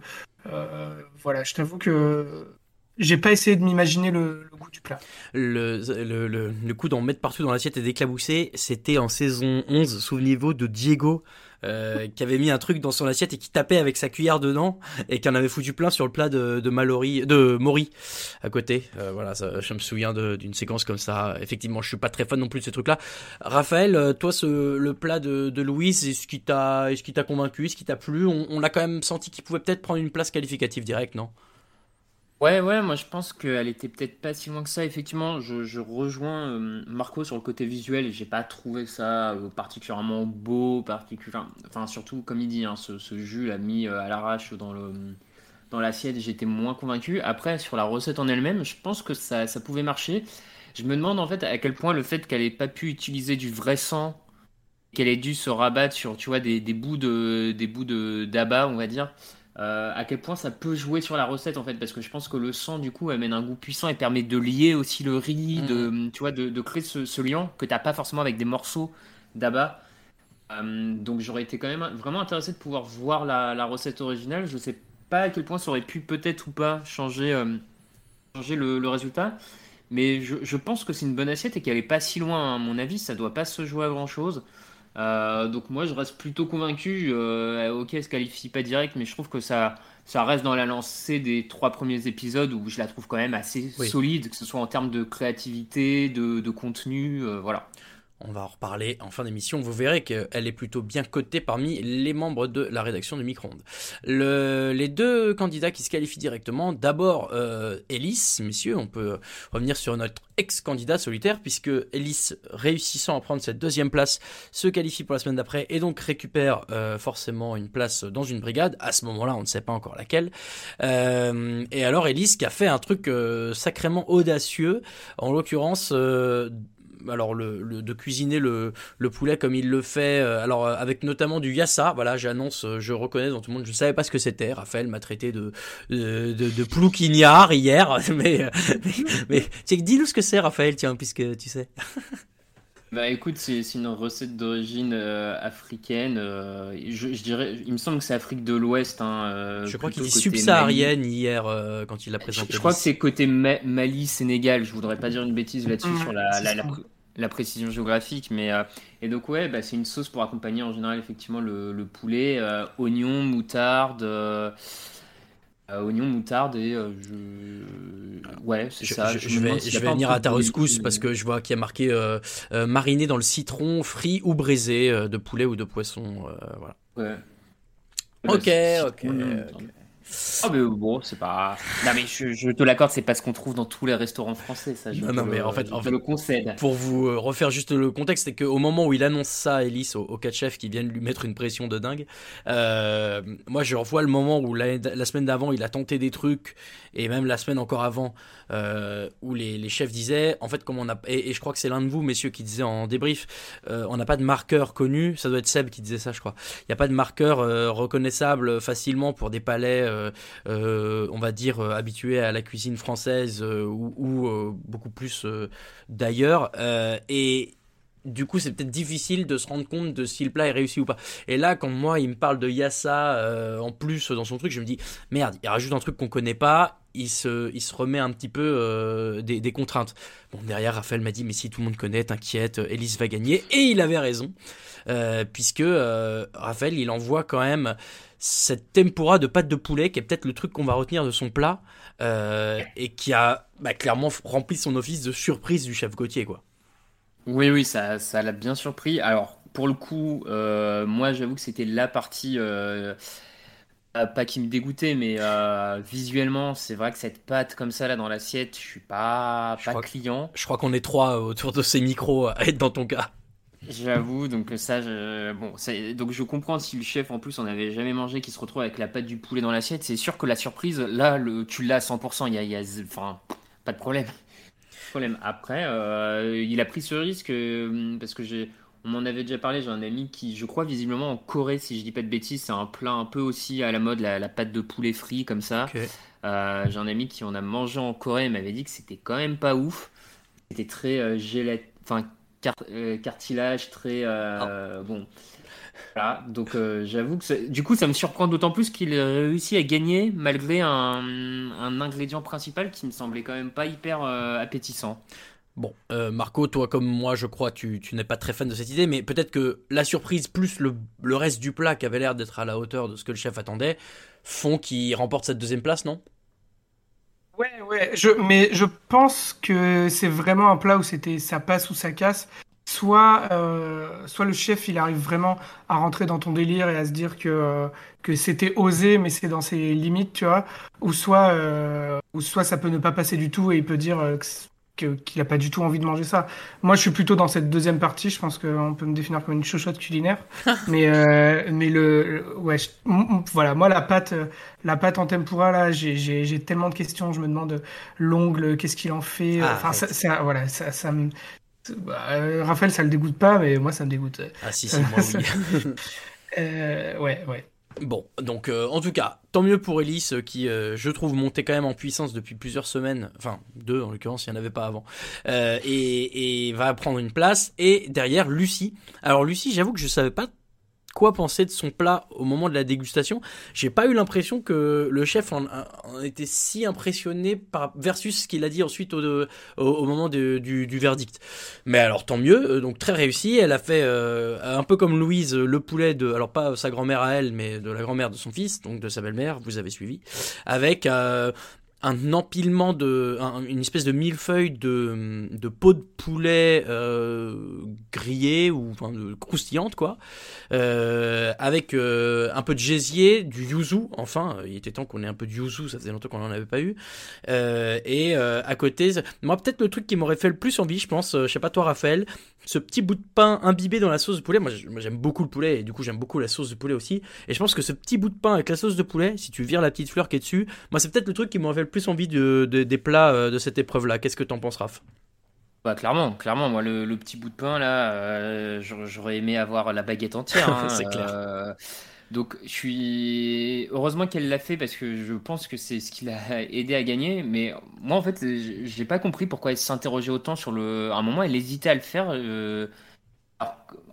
euh, voilà, je t'avoue que j'ai pas essayé de m'imaginer le, goût du plat. Le, le, le, le coup d'en mettre partout dans l'assiette et d'éclabousser, c'était en saison 11, souvenez-vous de Diego. Euh, qui avait mis un truc dans son assiette et qui tapait avec sa cuillère dedans et qui en avait foutu plein sur le plat de, de Mallory, de Maury à côté. Euh, voilà, ça, je me souviens d'une séquence comme ça. Effectivement, je suis pas très fan non plus de ces trucs-là. Raphaël, euh, toi, ce, le plat de, de Louise, est-ce qui t'a, est-ce qui t'a convaincu, est-ce qui t'a plu? On, on l'a quand même senti qu'il pouvait peut-être prendre une place qualificative directe, non? Ouais, ouais, moi je pense qu'elle était peut-être pas si loin que ça. Effectivement, je, rejoins euh, Marco sur le côté visuel. J'ai pas trouvé ça euh, particulièrement beau, particulièrement. Enfin, surtout, comme il dit, hein, ce, ce jus l'a mis euh, à l'arrache dans le dans l'assiette. J'étais moins convaincu. Après, sur la recette en elle-même, je pense que ça, ça pouvait marcher. Je me demande en fait à quel point le fait qu'elle ait pas pu utiliser du vrai sang, qu'elle ait dû se rabattre sur, tu vois, des, des bouts de des bouts de d'abat, on va dire. Euh, à quel point ça peut jouer sur la recette en fait parce que je pense que le sang du coup amène un goût puissant et permet de lier aussi le riz de tu vois de, de créer ce, ce lien que t'as pas forcément avec des morceaux d'abat Euh, donc j'aurais été quand même vraiment intéressé de pouvoir voir la, la recette originale. Je sais pas à quel point ça aurait pu peut-être ou pas changer euh, changer le, le résultat mais je, je pense que c'est une bonne assiette et qu'elle est pas si loin à mon avis ça doit pas se jouer à grand chose euh, donc moi je reste plutôt convaincu. Euh, ok, elle se qualifie pas direct, mais je trouve que ça, ça reste dans la lancée des trois premiers épisodes où je la trouve quand même assez Oui. solide, que ce soit en termes de créativité, de, de contenu, euh, voilà. On va en reparler en fin d'émission. Vous verrez qu'elle est plutôt bien cotée parmi les membres de la rédaction du Micro-ondes. Le- les deux candidats qui se qualifient directement, d'abord euh, Ellis, messieurs, on peut revenir sur notre ex-candidat solitaire, puisque Ellis, réussissant à prendre cette deuxième place, se qualifie pour la semaine d'après et donc récupère euh, forcément une place dans une brigade. À ce moment-là, on ne sait pas encore laquelle. Euh, et alors Ellis qui a fait un truc euh, sacrément audacieux, en l'occurrence... alors le, le- de cuisiner le, le poulet comme il le fait, euh, alors euh, avec notamment du yassa. Voilà, j'annonce, euh, je reconnais dans tout le monde, je ne savais pas ce que c'était. Raphaël m'a traité de de, de, de plouquignard hier, mais mais, mais dis-nous ce que c'est, Raphaël, tiens, puisque tu sais. Bah écoute, c'est c'est une recette d'origine euh, africaine. euh, je, je dirais, il me semble que c'est Afrique de l'Ouest. Hein, euh, Je crois qu'il dit subsaharienne hier euh, quand il l'a présenté. je crois que c'est côté Ma- Mali, Sénégal. Je voudrais pas dire une bêtise là-dessus Mmh, sur la, la, précision géographique, mais euh, et donc ouais, bah, c'est une sauce pour accompagner en général effectivement le, le poulet, euh, oignon, moutarde, oignon, moutarde et euh, je... ouais, c'est Je, ça. je- vais, je venir à ta rescousse parce que je vois qu'il y a marqué euh, euh, mariné dans le citron, frit ou braisé euh, de poulet ou de poisson. euh, voilà. Ouais. Ok, Bah, ok, ok. Ah mais bon, c'est pas. Non mais je, je te l'accorde, c'est pas ce qu'on trouve dans tous les restaurants français, ça. Je Non, te non, le- mais en fait, en fait, le concède. Pour vous euh, refaire juste le contexte, c'est qu'au moment où il annonce ça à Ellis, au, au quatre chefs qui viennent lui mettre une pression de dingue, euh, moi je revois le moment où la, la semaine d'avant il a tenté des trucs, et même la semaine encore avant, euh, où les, chefs disaient, en fait, comme on a, et, je crois que c'est l'un de vous, messieurs, qui disait en débrief, euh, on n'a pas de marqueur connu, ça doit être Seb qui disait ça, je crois. Il n'y a pas de marqueur euh, reconnaissable facilement pour des palais, on va dire, habitués à la cuisine française ou, ou, beaucoup plus d'ailleurs. Et du coup, c'est peut-être difficile de se rendre compte de si le plat est réussi ou pas. Et là, quand moi, il me parle de Yassa en plus dans son truc, je me dis, merde, il rajoute un truc qu'on connaît pas, il se, il se remet un petit peu euh, des, contraintes. Bon, derrière, Raphaël m'a dit, mais si tout le monde connaît, t'inquiète, Elise va gagner. Et il avait raison, euh, puisque euh, Raphaël, il envoie quand même cette tempura de pâte de poulet, qui est peut-être le truc qu'on va retenir de son plat, et qui a bah, clairement rempli son office de surprise du chef Gauthier, quoi. Oui, oui, ça, l'a bien surpris. Alors, pour le coup, moi, j'avoue que c'était la partie, euh, pas qui me dégoûtait, mais euh, visuellement, c'est vrai que cette pâte comme ça là dans l'assiette, je suis pas, Je pas que- client. Je crois qu'on est trois autour de ces micros à être dans ton cas. J'avoue, donc ça, je... bon, donc je comprends si le chef en plus on n'avait jamais mangé, qui se retrouve avec la pâte du poulet dans l'assiette. C'est sûr que la surprise, là, le, tu l'as à 100%. Il y a, y a- enfin, pas de problème. problème. Après, euh, il a pris ce risque euh, parce que j'ai, on m'en avait déjà parlé. J'ai un ami qui, je crois, visiblement en Corée, si je dis pas de bêtises, c'est un plat un peu aussi à la mode, la, la pâte de poulet frit comme ça. Euh, j'ai un ami qui en a mangé en Corée, il m'avait dit que c'était quand même pas ouf. C'était très euh, enfin euh, cartilage, très euh, bon. Voilà, donc j'avoue que du coup ça me surprend d'autant plus qu'il a réussi à gagner malgré un, un ingrédient principal qui me semblait quand même pas hyper appétissant. Bon, euh, Marco, toi comme moi, je crois, tu, tu n'es pas très fan de cette idée, mais peut-être que la surprise plus le, le reste du plat qui avait l'air d'être à la hauteur de ce que le chef attendait font qu'il remporte cette deuxième place, non? Ouais, ouais, je, mais je pense que c'est vraiment un plat où c'était ça passe ou ça casse. Soit, euh, soit le chef, il arrive vraiment à rentrer dans ton délire et à se dire que, euh, que c'était osé, mais c'est dans ses limites, tu vois. Ou soit, ou soit ça peut ne pas passer du tout et il peut dire que- qu'il n'a pas du tout envie de manger ça. Moi, je suis plutôt dans cette deuxième partie. Je pense qu'on peut me définir comme une chochotte culinaire. mais, euh, mais le, le- ouais, je- voilà, moi, la pâte, euh, la pâte en tempura, là, j'ai, tellement de questions. Je me demande l'ongle, qu'est-ce qu'il en fait. Ah, enfin, ça, ça- voilà, ça, ça me. bah, euh, Raphaël, ça le dégoûte pas, mais moi, ça me dégoûte. Ah si, si, moi oui. Euh, ouais, ouais. Bon, donc euh, en tout cas, tant mieux pour Elise euh, qui, euh, je trouve, montait quand même en puissance depuis plusieurs semaines, enfin deux en l'occurrence, il n'y en avait pas avant, et, et va prendre une place. Et derrière, Lucie. Alors Lucie, j'avoue que je savais pas quoi penser de son plat au moment de la dégustation. J'ai pas eu l'impression que le chef en, était si impressionné par versus ce qu'il a dit ensuite au, moment du, verdict. Mais alors tant mieux, euh, donc très réussi. Elle a fait euh, un peu comme Louise euh, le poulet de, alors pas sa grand-mère à elle, mais de la grand-mère de son fils, donc de sa belle-mère. Vous avez suivi, avec un empilement de, un- une espèce de millefeuille de, de peau de poulet euh, grillée ou enfin, croustillante quoi, euh, avec euh, un peu de gésier, du yuzu. Enfin, il était temps qu'on ait un peu de yuzu, ça faisait longtemps qu'on n'en avait pas eu. Euh, et euh, à côté, moi peut-être le truc qui m'aurait fait le plus envie, je pense, euh, je sais pas toi Raphaël, ce petit bout de pain imbibé dans la sauce de poulet. Moi j'aime beaucoup le poulet et du coup j'aime beaucoup la sauce de poulet aussi. Et je pense que ce petit bout de pain avec la sauce de poulet, si tu vires la petite fleur qui est dessus, moi c'est peut-être le truc qui m'aurait fait le plus envie de, de- des plats euh, de cette épreuve-là. Qu'est-ce que t'en penses, Raph? Bah clairement, clairement, moi le, le petit bout de pain là, euh, j'aurais aimé avoir la baguette entière. hein, C'est clair. Donc je suis heureusement qu'elle l'a fait parce que je pense que c'est ce qui l'a aidé à gagner. Mais moi en fait, j'ai pas compris pourquoi elle s'interrogeait autant sur le. À un moment, elle hésitait à le faire. euh,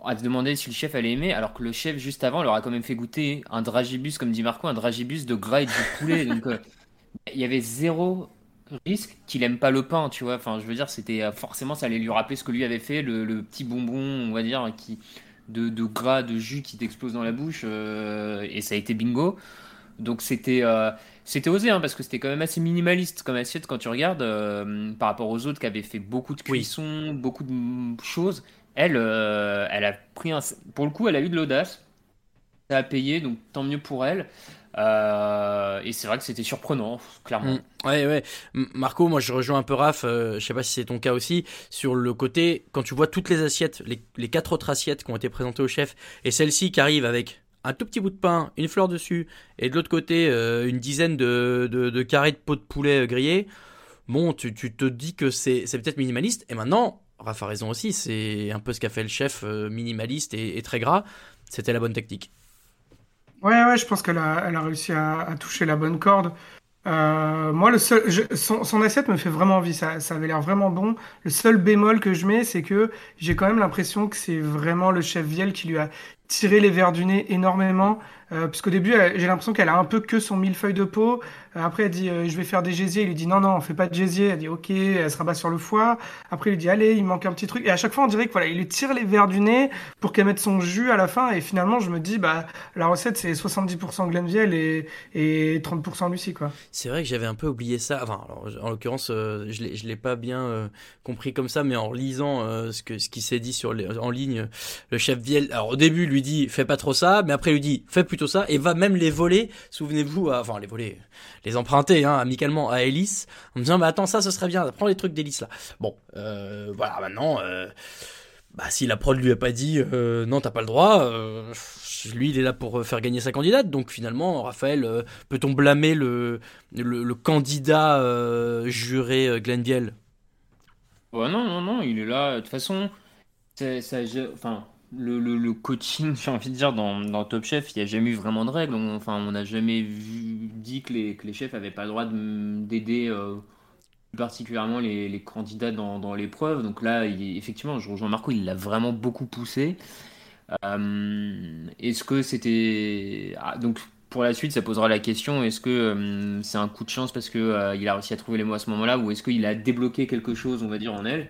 à se demander si le chef allait aimer, alors que le chef juste avant leur a quand même fait goûter un dragibus, comme dit Marco, un dragibus de gras et du poulet. donc euh, il y avait zéro risque qu'il aime pas le pain, tu vois. Enfin, je veux dire, c'était euh, forcément ça allait lui rappeler ce que lui avait fait, le petit bonbon, on va dire, qui de, de gras, de jus qui t'explose dans la bouche, euh, et ça a été bingo. Donc c'était euh, c'était osé hein, parce que c'était quand même assez minimaliste comme assiette quand tu regardes euh, par rapport aux autres qui avaient fait beaucoup de cuisson, beaucoup de choses. Elle, elle a pris un, pour le coup, elle a eu de l'audace. Ça a payé, donc tant mieux pour elle. Euh, et c'est vrai que c'était surprenant, clairement. Mm. Ouais, ouais. Marco, moi je rejoins un peu Raph, euh, je sais pas si c'est ton cas aussi, sur le côté, quand tu vois toutes les assiettes, les, quatre autres assiettes qui ont été présentées au chef, et celle-ci qui arrive avec un tout petit bout de pain, une fleur dessus, et de l'autre côté, euh, une dizaine de, carrés de peau de poulet euh, grillé, bon, tu, te dis que c'est peut-être minimaliste, et maintenant, Raph a raison aussi, c'est un peu ce qu'a fait le chef, minimaliste et, et très gras, c'était la bonne technique. Ouais, ouais, je pense qu'elle a, elle a réussi à, à toucher la bonne corde. Euh, moi, le seul, je- son, son assiette me fait vraiment envie. Ça, ça avait l'air vraiment bon. Le seul bémol que je mets, c'est que j'ai quand même l'impression que c'est vraiment le chef Viel qui lui a tiré les verres du nez énormément. Euh, puisqu'au début, j'ai l'impression qu'elle a un peu que son millefeuille de peau. Après, elle dit, euh, je vais faire des gésiers. Il lui dit, non, non, on fait pas de gésier. Elle dit, ok, elle se rabat sur le foie. Après, il lui dit, allez, il manque un petit truc. Et à chaque fois, on dirait que voilà, il lui tire les verres du nez pour qu'elle mette son jus à la fin. Et finalement, je me dis, bah, la recette, c'est 70% Glenville et, et 30% Lucie, quoi. C'est vrai que j'avais un peu oublié ça. Enfin, en l'occurrence, euh, je l'ai, pas bien euh, compris comme ça, mais en lisant euh, ce que ce qui s'est dit sur les, en ligne, le chef Viel, alors au début lui dit fais pas trop ça, mais après lui dit fais plutôt ça et va même les voler. Souvenez-vous, à- enfin les voler, les emprunter hein, amicalement à Ellis en me disant bah attends ça ce serait bien, prends les trucs d'Ellis là. Bon, euh, voilà maintenant. euh, bah, si la prod lui a pas dit euh, non, t'as pas le droit, euh, lui il est là pour euh, faire gagner sa candidate. Donc finalement, Raphaël, euh, peut-on blâmer le, le, candidat euh, juré euh, Glenville Ouais, non, non, non, il est là. De toute façon, c'est- ça, enfin, le, coaching, j'ai envie de dire, dans, Top Chef, il n'y a jamais eu vraiment de règles. On- enfin, on n'a jamais vu, dit que les, chefs n'avaient pas le droit de- d'aider euh, particulièrement les, candidats dans, l'épreuve. Donc là, il- effectivement, je rejoins Marco, il l'a vraiment beaucoup poussé. Euh, est-ce que c'était... ah, donc pour la suite, ça posera la question, est-ce que euh, c'est un coup de chance parce que euh, a réussi à trouver les mots à ce moment-là, ou est-ce qu'il a débloqué quelque chose, on va dire, en elle?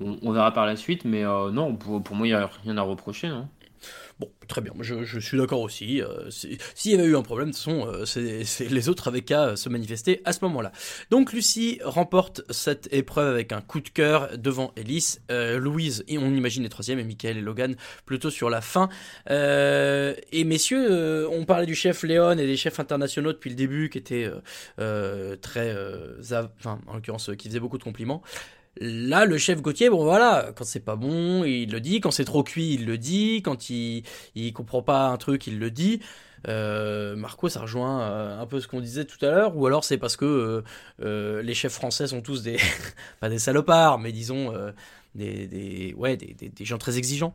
On, verra par la suite, mais euh, non, pour, moi, il n'y a rien à reprocher, non? Bon, très bien, je, suis d'accord aussi. euh, S'il y avait eu un problème, de toute façon, euh, c'est les autres avaient qu'à se manifester à ce moment-là. Donc Lucie remporte cette épreuve avec un coup de cœur devant Ellis. Euh, Louise, et on imagine les troisièmes, et Michael et Logan plutôt sur la fin. Et messieurs, on parlait du chef Léon et des chefs internationaux depuis le début qui étaient très... enfin, en l'occurrence, qui faisaient beaucoup de compliments. Là, le chef Gauthier, bon voilà, quand c'est pas bon, il le dit, quand c'est trop cuit, il le dit, quand il, il comprend pas un truc, il le dit. Euh, Marco, ça rejoint euh, un peu ce qu'on disait tout à l'heure, ou alors c'est parce que euh, euh, les chefs français sont tous des, pas des salopards, mais disons euh, des, des, ouais, des, des, des gens très exigeants.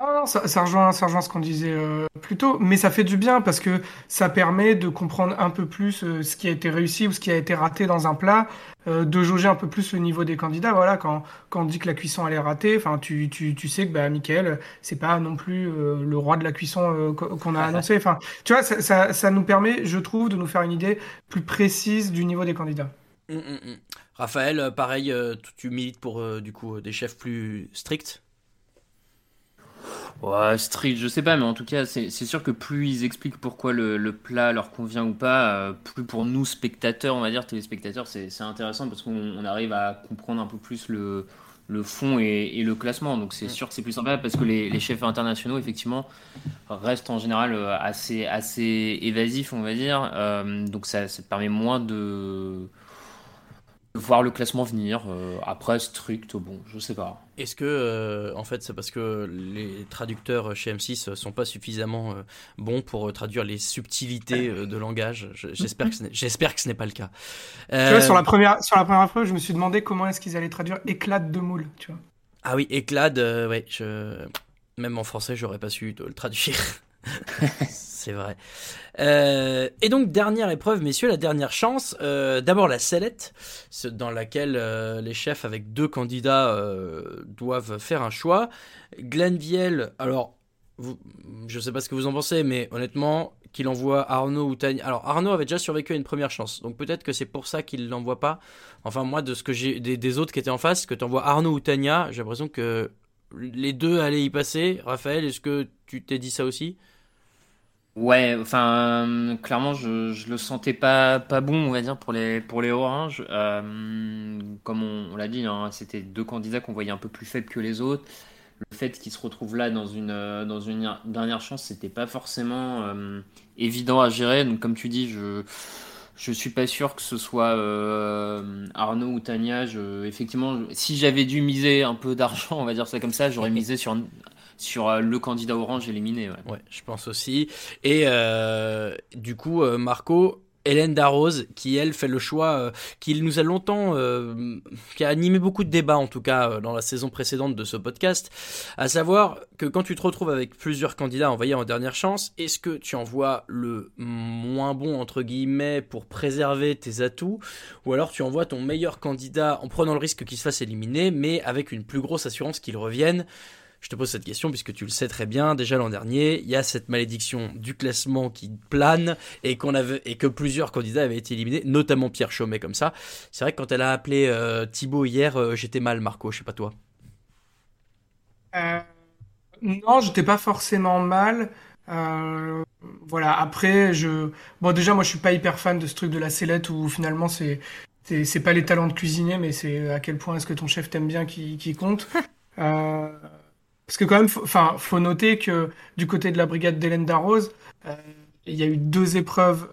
Non, non, ça, ça rejoint, ça rejoint ce qu'on disait euh, plus tôt, mais ça fait du bien parce que ça permet de comprendre un peu plus euh, ce qui a été réussi ou ce qui a été raté dans un plat, euh, de jauger un peu plus le niveau des candidats. Voilà, quand, quand on dit que la cuisson elle est ratée, enfin, tu, tu, tu sais que bah, Michael, c'est pas non plus le roi de la cuisson qu- qu'on a annoncé. Enfin, tu vois, ça, ça, ça nous permet, je trouve, de nous faire une idée plus précise du niveau des candidats. Hum, hum, hum. Raphaël, pareil, tu- tu milites pour du coup des chefs plus stricts? Ouais, strict, je sais pas, mais en tout cas, c'est sûr que plus ils expliquent pourquoi le, le plat leur convient ou pas, euh, plus pour nous, spectateurs, on va dire, téléspectateurs, c'est intéressant parce qu'on on arrive à comprendre un peu plus le, le fond et, et le classement. Donc c'est sûr que c'est plus sympa parce que les, les chefs internationaux, effectivement, restent en général euh, assez, assez évasifs, on va dire. Euh, donc ça, permet moins de voir le classement venir. Euh, après, strict, bon, je sais pas. Est-ce que, euh, en fait, c'est parce que les traducteurs chez M6 sont pas suffisamment euh, bons pour traduire les subtilités euh, de langage? Je- J'espère que ce n'est- j'espère que ce n'est pas le cas. Tu vois, sur la première, sur la première preuve, je me suis demandé comment est-ce qu'ils allaient traduire éclate de moule, tu vois. Ah oui, éclade, euh, ouais, je... même en français, j'aurais pas su le traduire. C'est vrai. Euh, et donc, dernière épreuve, messieurs, la dernière chance. Euh, D'abord, la sellette, dans laquelle euh, les chefs avec deux candidats doivent faire un choix. Glenviel, alors, je sais pas ce que vous en pensez, mais honnêtement, qu'il envoie Arnaud ou Tania. Alors, Arnaud avait déjà survécu à une première chance, donc peut-être que c'est pour ça qu'il l'envoie pas. Enfin, moi, de ce que des, des autres qui étaient en face, que tu envoies Arnaud ou Tania, j'ai l'impression que les deux allaient y passer. Raphaël, est-ce que tu t'es dit ça aussi? Ouais, enfin, clairement, je, le sentais pas, pas bon, on va dire, pour les, pour les Oranges. Euh, comme on, l'a dit, hein, c'était deux candidats qu'on voyait un peu plus faibles que les autres. Le fait qu'ils se retrouvent là dans une, euh, dans une dernière chance, c'était pas forcément euh, évident à gérer. Donc, comme tu dis, je, je suis pas sûr que ce soit Arnaud ou Tania. Effectivement, si j'avais dû miser un peu d'argent, on va dire ça comme ça, j'aurais misé sur, sur euh, le candidat orange éliminé. Ouais. Je pense aussi. Et euh, du coup, euh, Marco, Hélène Darroze, qui elle fait le choix, qui nous a longtemps, qui a animé beaucoup de débats en tout cas dans la saison précédente de ce podcast, à savoir que quand tu te retrouves avec plusieurs candidats envoyés en dernière chance, est-ce que tu envoies le moins bon entre guillemets pour préserver tes atouts, ou alors tu envoies ton meilleur candidat en prenant le risque qu'il se fasse éliminer, mais avec une plus grosse assurance qu'il revienne Je te pose cette question puisque tu le sais très bien. Déjà l'an dernier, il y a cette malédiction du classement qui plane et qu'on avait et que plusieurs candidats avaient été éliminés, notamment Pierre Chaumet comme ça. C'est vrai que quand elle a appelé euh, Thibaut hier, euh, j'étais mal, Marco. Je sais pas toi. Euh, non, j'étais pas forcément mal. Euh, voilà. Après, je bon déjà moi je suis pas hyper fan de ce truc de la sellette où finalement c'est c'est pas les talents de cuisinier, mais c'est à quel point est-ce que ton chef t'aime bien qui qui compte. Euh, parce que quand même, enfin, faut noter que du côté de la brigade d'Hélène Darroze, euh, il y a eu deux épreuves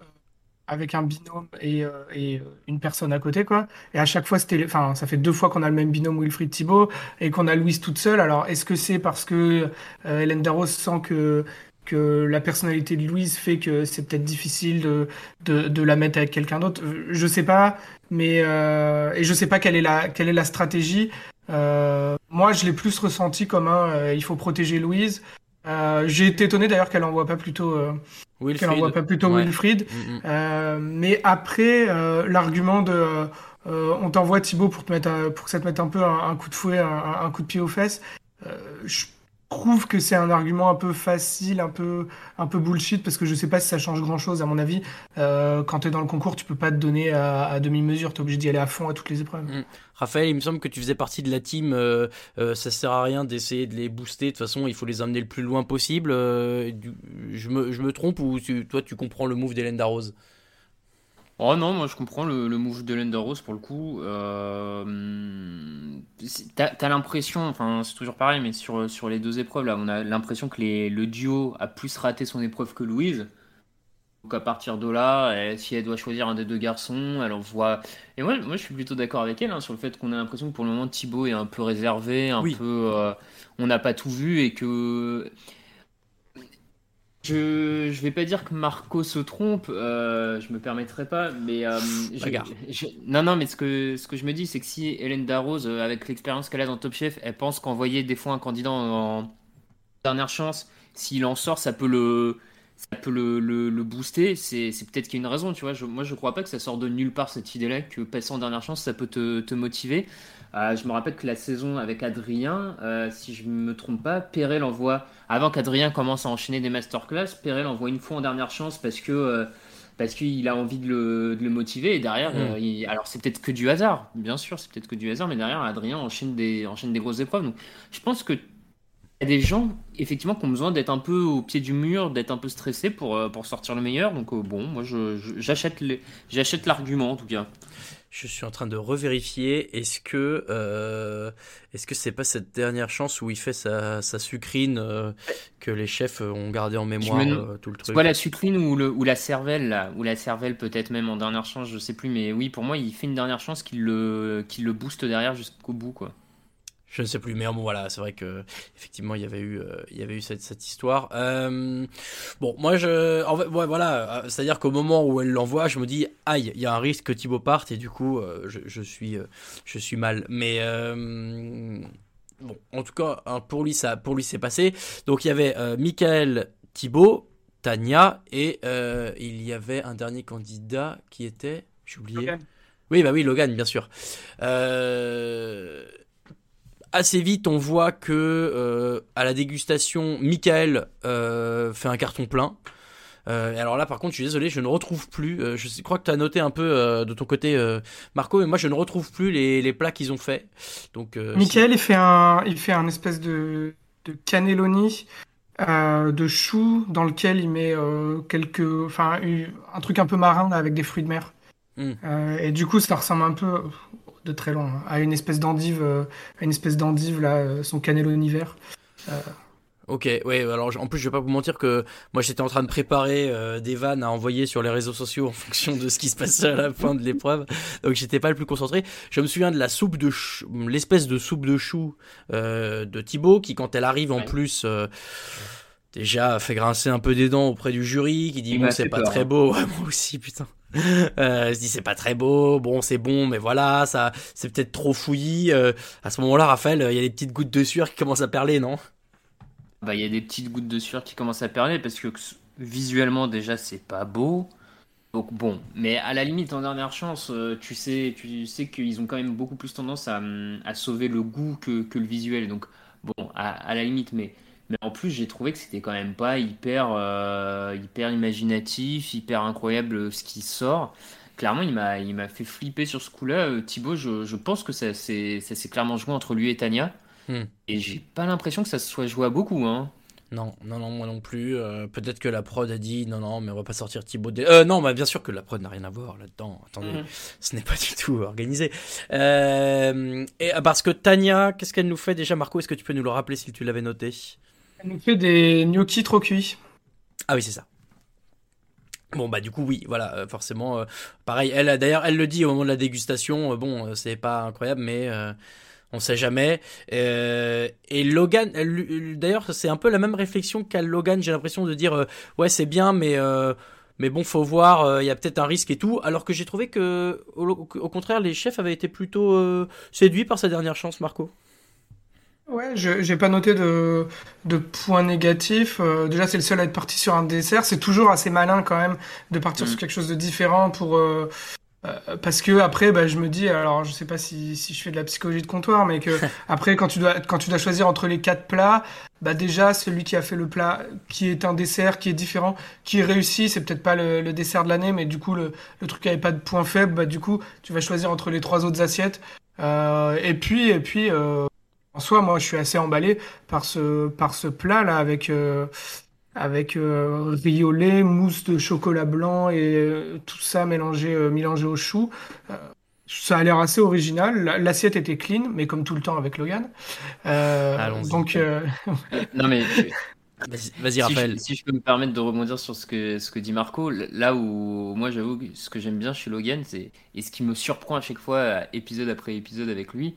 avec un binôme et, euh, euh, une personne à côté, quoi. Et à chaque fois, c'était, enfin, ça fait deux fois qu'on a le même binôme Wilfried Thibault et qu'on a Louise toute seule. Alors, est-ce que c'est parce que euh, Hélène Darroze sent que que la personnalité de Louise fait que c'est peut-être difficile de, de, la mettre avec quelqu'un d'autre? Je sais pas, mais et je sais pas quelle est la quelle est la stratégie. Euh, moi, je l'ai plus ressenti comme un euh, il faut protéger Louise. Euh, j'ai été étonné d'ailleurs qu'elle envoie pas plutôt euh, qu'elle envoie pas plutôt Ouais. Wilfried. Mm, mm. Euh, mais après, euh, l'argument de on t'envoie Thibaut pour te mettre un- pour que ça te mette un peu un, un coup de fouet, un, un coup de pied aux fesses. euh, je trouve que c'est un argument un peu facile, un peu un peu bullshit parce que je sais pas si ça change grand chose à mon avis. Euh, quand tu es dans le concours, tu peux pas te donner à, demi-mesure, tu es obligé d'y aller à fond à toutes les épreuves. Mm. Raphaël, il me semble que tu faisais partie de la team. euh, euh, ça sert à rien d'essayer de les booster. De toute façon, il faut les amener le plus loin possible. euh, je, me, trompe ou toi, tu comprends le move d'Hélène Darroze? Oh non, moi je comprends le, le move de Lenda Rose pour le coup. Euh, t'as, t'as l'impression, enfin c'est toujours pareil, mais sur, sur les deux épreuves là, on a l'impression que les, le duo a plus raté son épreuve que Louise. Donc à partir de là, elle- si elle doit choisir un des deux garçons, elle envoie. Et moi, moi je suis plutôt d'accord avec elle hein, sur le fait qu'on a l'impression que pour le moment Thibaut est un peu réservé, un Oui. peu. euh, on n'a pas tout vu et que. Je, je vais pas dire que Marco se trompe, euh, je me permettrai pas, mais euh, je- Bagarre. je- non, non, mais ce que, ce que je me dis, c'est que si Hélène Darroze, euh, avec l'expérience qu'elle a dans Top Chef, elle pense qu'envoyer des fois un candidat en dernière chance, s'il en sort, ça peut le, ça peut le, le, le booster. C'est, peut-être qu'il y a une raison, tu vois. Je- moi, je crois pas que ça sort de nulle part cette idée-là, que passer en dernière chance, ça peut te, te motiver. Euh, je me rappelle que la saison avec Adrien, euh, si je me trompe pas, Perret envoie, avant qu'Adrien commence à enchaîner des masterclass, Perret l'envoie une fois en dernière chance parce que. euh, parce qu'il a envie de le, de le motiver et derrière, Mm. il- alors c'est peut-être que du hasard, bien sûr, c'est peut-être que du hasard, mais derrière, Adrien enchaîne des, enchaîne des grosses épreuves. Donc, je pense que y a des gens, effectivement, qui ont besoin d'être un peu au pied du mur, d'être un peu stressés pour, euh, pour sortir le meilleur. Donc, euh, bon, moi, j'achète l'argument, en tout cas. Je suis en train de revérifier. Est-ce que euh, est-ce que c'est pas cette dernière chance où il fait sa, sa sucrine euh, que les chefs ont gardé en mémoire me- tout le C'est truc quoi la sucrine ou, le, ou la cervelle, là Ou la cervelle, peut-être même en dernière chance, je sais plus. Mais oui, pour moi, il fait une dernière chance qui le, qui le booste derrière jusqu'au bout, quoi. Je ne sais plus, mais bon, voilà, c'est vrai que effectivement il y avait eu, euh, il y avait eu cette, cette histoire. Euh, bon, moi je, en fait, ouais, voilà, euh, c'est-à-dire qu'au moment où elle l'envoie, je me dis, aïe, il y a un risque que Thibaut parte et du coup, euh, je, je suis, je suis mal. Mais bon, en tout cas, hein, pour lui ça, pour lui c'est passé. Donc il y avait Michael, Thibaut, Tania et il y avait un dernier candidat qui était, j'ai oublié. Logan. Oui, bah oui, Logan, bien sûr. Euh, assez vite, on voit que euh, à la dégustation, Michael euh, fait un carton plein. Euh, alors là, par contre, je suis désolé, je ne retrouve plus. euh, je crois que tu as noté un peu euh, de ton côté, Marco, mais moi, je ne retrouve plus les, les plats qu'ils ont fait. Donc, Michael, il fait un, il fait un espèce de, de cannelloni de chou dans lequel il met quelques, enfin, un truc un peu marin avec des fruits de mer. Mm. Euh, et du coup, ça ressemble un peu de très loin hein, à une espèce d'endive, euh, à une espèce d'endive là, euh, son cannelloni vert. Euh, Ok, ouais, alors en plus je vais pas vous mentir que moi j'étais en train de préparer euh, des vannes à envoyer sur les réseaux sociaux en fonction de ce qui se passait à la fin de l'épreuve, donc j'étais pas le plus concentré. Je me souviens de la soupe de l'espèce de soupe de chou euh, de Thibaut qui quand elle arrive en Ouais. plus euh, déjà fait grincer un peu des dents auprès du jury qui dit Il bon m'a c'est pas peur, très hein. beau, Ouais, moi aussi putain. Euh, se dit c'est pas très beau, bon c'est bon, mais voilà, ça c'est peut-être trop fouillis. Euh, à ce moment-là, Raphaël, il y a des petites gouttes de sueur qui commencent à perler, non? Bah, il y a des petites gouttes de sueur qui commencent à perler parce que visuellement, déjà, c'est pas beau. Donc bon, mais à la limite, en dernière chance, euh, tu sais, tu sais qu'ils ont quand même beaucoup plus tendance à, hum, à sauver le goût que, que le visuel. Donc bon, à, à la limite, mais, mais en plus, j'ai trouvé que c'était quand même pas hyper, euh, hyper imaginatif, hyper incroyable euh, ce qui sort. Clairement, il m'a, il m'a fait flipper sur ce coup-là. Euh, Thibaut, je, je pense que ça s'est, clairement joué entre lui et Tania. Hmm. Et j'ai pas l'impression que ça se soit joué à beaucoup, hein. Non, non, non, moi non plus. Euh, Peut-être que la prod a dit non, non, mais on va pas sortir Thibaut. Euh, non, bah, bien sûr que la prod n'a rien à voir là-dedans. Attendez, Mhm. ce n'est pas du tout organisé. Euh, et parce que Tania, qu'est-ce qu'elle nous fait déjà, Marco? Est-ce que tu peux nous le rappeler si tu l'avais noté? Elle nous fait des gnocchis trop cuits. Ah oui, c'est ça. Bon bah du coup oui voilà euh, forcément euh, pareil elle d'ailleurs elle le dit au moment de la dégustation euh, bon c'est pas incroyable mais on sait jamais et Logan d'ailleurs c'est un peu la même réflexion qu'à Logan j'ai l'impression de dire ouais c'est bien mais mais bon faut voir il y a peut-être un risque et tout alors que j'ai trouvé que au, contraire les chefs avaient été plutôt séduits par sa dernière chance Marco Ouais, je j'ai pas noté de, de points négatifs. Euh, déjà, c'est le seul à être parti sur un dessert. C'est toujours assez malin quand même de partir Mm. sur quelque chose de différent pour euh, euh, parce que après, bah, je me dis, alors je sais pas si, si je fais de la psychologie de comptoir, mais que après, quand tu dois quand tu dois choisir entre les quatre plats, bah déjà celui qui a fait le plat qui est un dessert qui est différent, qui réussit, c'est peut-être pas le, le dessert de l'année, mais du coup le, le truc qui avait pas de point faible, bah du coup tu vas choisir entre les trois autres assiettes. Euh, et puis et puis euh, en soi, moi, je suis assez emballé par ce, par ce plat-là avec, euh, avec euh, riz au lait, mousse de chocolat blanc et euh, tout ça mélangé, euh, mélangé au chou. Euh, ça a l'air assez original. La- L'assiette était clean, mais comme tout le temps avec Logan. Euh, Allons-y. donc, euh, Non mais vas-y vas-y, si, Raphaël je, si je peux me permettre de rebondir sur ce que, ce que dit Marco, là où moi j'avoue que ce que j'aime bien chez Logan, c'est et ce qui me surprend à chaque fois, épisode après épisode avec lui,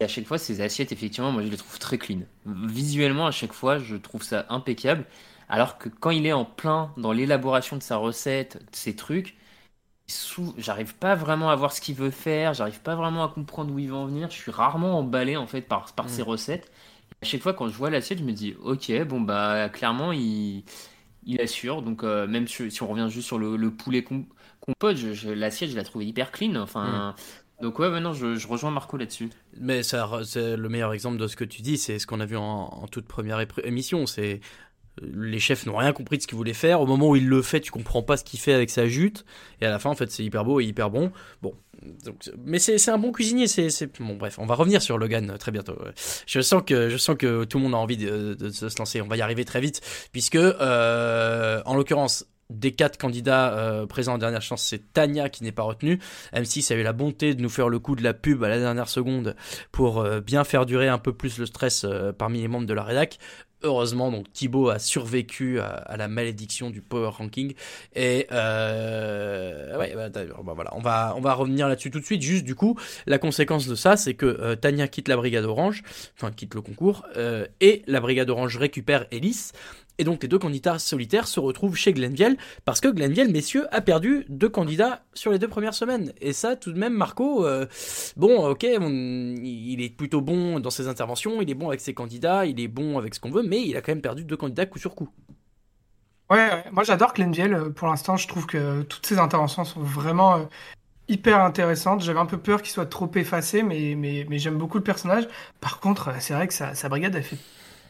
et à chaque fois ses assiettes, effectivement, moi je les trouve très clean. Visuellement, à chaque fois, je trouve ça impeccable. Alors que quand il est en plein dans l'élaboration de sa recette, de ses trucs, sous- j'arrive pas vraiment à voir ce qu'il veut faire, j'arrive pas vraiment à comprendre où il veut en venir. Je suis rarement emballé en fait par, par Mm. ses recettes. À chaque fois, quand je vois l'assiette, je me dis, ok, bon, bah, clairement, il, il assure. Donc, euh, même si, si on revient juste sur le, le poulet com- compote, l'assiette, je la trouvais hyper clean. Enfin, donc, ouais, maintenant, je, je rejoins Marco là-dessus. Mais ça, c'est le meilleur exemple de ce que tu dis, c'est ce qu'on a vu en, toute première émission. C'est euh, les chefs n'ont rien compris de ce qu'ils voulaient faire. Au moment où il le fait, tu comprends pas ce qu'il fait avec sa jute. Et à la fin, en fait, c'est hyper beau et hyper bon. Bon, mais c'est un bon cuisinier. C'est bon, bref, on va revenir sur Logan euh, très bientôt. Je sens que je sens que tout le monde a envie de, de se lancer. On va y arriver très vite, puisque euh, en l'occurrence. Des quatre candidats euh, présents en dernière chance, c'est Tania qui n'est pas retenue. M6 a eu la bonté de nous faire le coup de la pub à la dernière seconde pour euh, bien faire durer un peu plus le stress euh, parmi les membres de la rédac. Heureusement, donc Thibaut a survécu à, la malédiction du power ranking. Et ouais, bah, bah, voilà, on va on va revenir là-dessus tout de suite. Juste du coup, la conséquence de ça, c'est que Tania quitte la brigade orange, enfin quitte le concours, et la brigade orange récupère Ellis. Et donc les deux candidats solitaires se retrouvent chez Glenviel parce que Glenviel, messieurs, a perdu deux candidats sur les deux premières semaines. Et ça, tout de même, Marco, euh, bon, ok, il est plutôt bon dans ses interventions, il est bon avec ses candidats, il est bon avec ce qu'on veut, mais il a quand même perdu deux candidats coup sur coup. Ouais, moi j'adore Glenviel. Euh, Pour l'instant, je trouve que toutes ses interventions sont vraiment euh, hyper intéressantes. J'avais un peu peur qu'il soit trop effacé, mais, mais, mais j'aime beaucoup le personnage. Par contre, c'est vrai que sa, sa brigade, elle fait,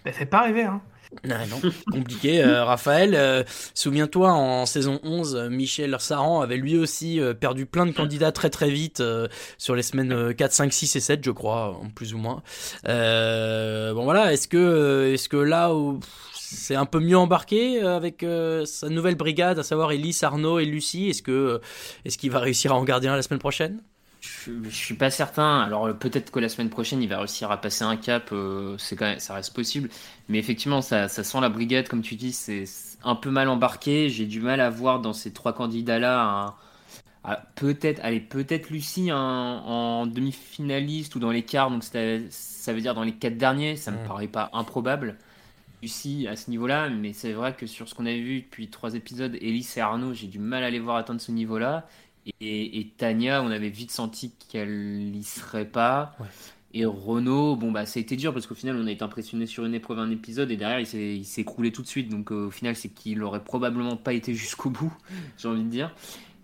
elle fait pas rêver. Hein. Non, compliqué. Euh, Raphaël, euh, souviens-toi, en saison 11, euh, Michel Saran avait lui aussi euh, perdu plein de candidats très très vite euh, sur les semaines euh, 4, 5, 6 et 7, je crois, plus ou moins. Bon voilà, est-ce que, est-ce que là, où, c'est un peu mieux embarqué avec sa nouvelle brigade, à savoir Elise, Arnaud et Lucie Est-ce que, est-ce qu'il va réussir à en garder un la semaine prochaine? Je, je suis pas certain. Alors euh, peut-être que la semaine prochaine il va réussir à passer un cap. euh, c'est quand même, ça reste possible. Mais effectivement, ça, ça sent la brigade, comme tu dis, c'est un peu mal embarqué. J'ai du mal à voir dans ces trois candidats-là un- peut-être, allez, peut-être Lucie un- en demi-finaliste ou dans les quarts. Donc ça veut dire dans les quatre derniers. Ça me Mm. paraît pas improbable. Lucie à ce niveau-là, mais c'est vrai que sur ce qu'on a vu depuis trois épisodes, Elise et Arnaud, j'ai du mal à les voir atteindre ce niveau-là. Et, et Tania, on avait vite senti qu'elle y serait pas. Ouais. Et Renaud, bon bah ça a été dur parce qu'au final on a été impressionné sur une épreuve, un épisode et derrière il s'est il s'est écroulé tout de suite. Donc euh, au final c'est qu'il aurait probablement pas été jusqu'au bout, j'ai envie de dire.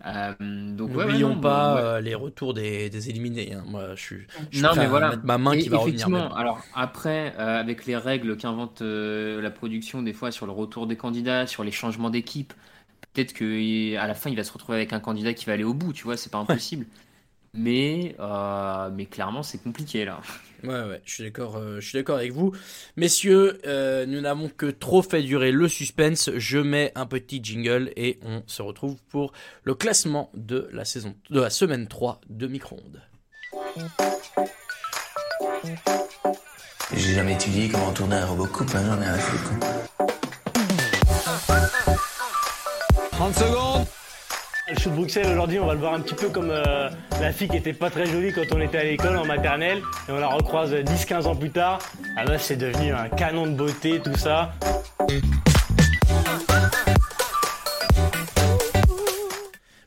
Euh, donc, N'oublions ouais, ouais, non, pas ouais. euh, les retours des, des éliminés. hein. Moi, je suis, je suis Non, prêt mais voilà. mettre ma main qui va revenir. effectivement, même. alors après, avec les règles qu'invente la production, des fois sur le retour des candidats, sur les changements d'équipe, peut-être qu'à la fin, il va se retrouver avec un candidat qui va aller au bout, tu vois, c'est pas impossible. Mais, euh, mais clairement, c'est compliqué là. Ouais, ouais, je suis d'accord, euh, je suis d'accord avec vous. Messieurs, euh, nous n'avons que trop fait durer le suspense. Je mets un petit jingle et on se retrouve pour le classement de la saison, de la semaine 3 de Micro-ondes. J'ai jamais étudié comment tourner un robot coupe, hein, j'en ai rien à 30 secondes. Le shoot de Bruxelles, aujourd'hui, on va le voir un petit peu comme euh, la fille qui était pas très jolie quand on était à l'école en maternelle. Et on la recroise 10-15 ans plus tard. La meuf, c'est devenu un canon de beauté, tout ça.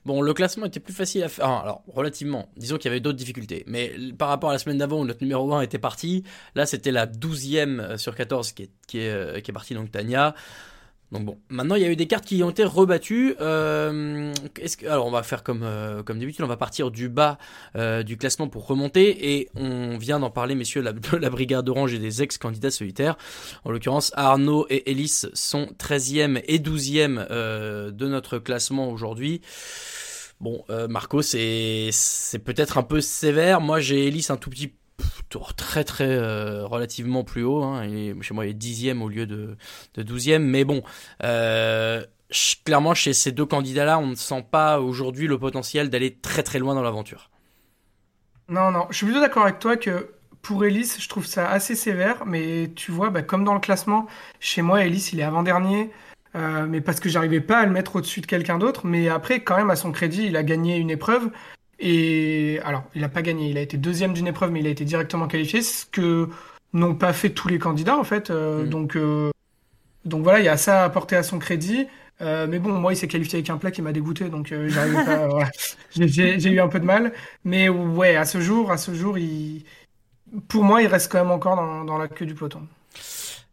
Bon, le classement était plus facile à faire. ah, Alors, relativement. Disons qu'il y avait d'autres difficultés. Mais par rapport à la semaine d'avant où notre numéro 1 était parti, là, c'était la 12e euh, sur 14 qui est, qui est, euh, qui est partie, donc Tania. Donc bon, maintenant il y a eu des cartes qui ont été rebattues. Euh, que, alors on va faire comme, euh, comme d'habitude, on va partir du bas euh, du classement pour remonter et on vient d'en parler, messieurs, la, la brigade orange et des ex-candidats solitaires. En l'occurrence, Arnaud et Ellis sont 13e et 12e euh, de notre classement aujourd'hui. Bon, euh, Marco, c'est peut-être un peu sévère. Moi, j'ai Ellis un tout petit tour très très euh, relativement plus haut. Hein. Chez moi, il est dixième au lieu de, 12e. Mais bon, euh, clairement, chez ces deux candidats-là, on ne sent pas aujourd'hui le potentiel d'aller très très loin dans l'aventure. Non, non, je suis plutôt d'accord avec toi que pour Ellis, je trouve ça assez sévère, mais tu vois, bah, comme dans le classement, chez moi, Ellis, il est avant-dernier, euh, mais parce que j'arrivais pas à le mettre au-dessus de quelqu'un d'autre, mais après, quand même, à son crédit, il a gagné une épreuve, et alors, il a pas gagné, il a été deuxième d'une épreuve, mais il a été directement qualifié, ce que n'ont pas fait tous les candidats, en fait, euh, donc, euh, donc voilà, il y a ça à apporter à son crédit. Euh, mais bon, moi, il s'est qualifié avec un plat qui m'a dégoûté, donc euh, j'arrivais pas. voilà. J'ai eu un peu de mal. Mais ouais, à ce jour, à ce jour, il... pour moi, il reste quand même encore dans, dans la queue du peloton.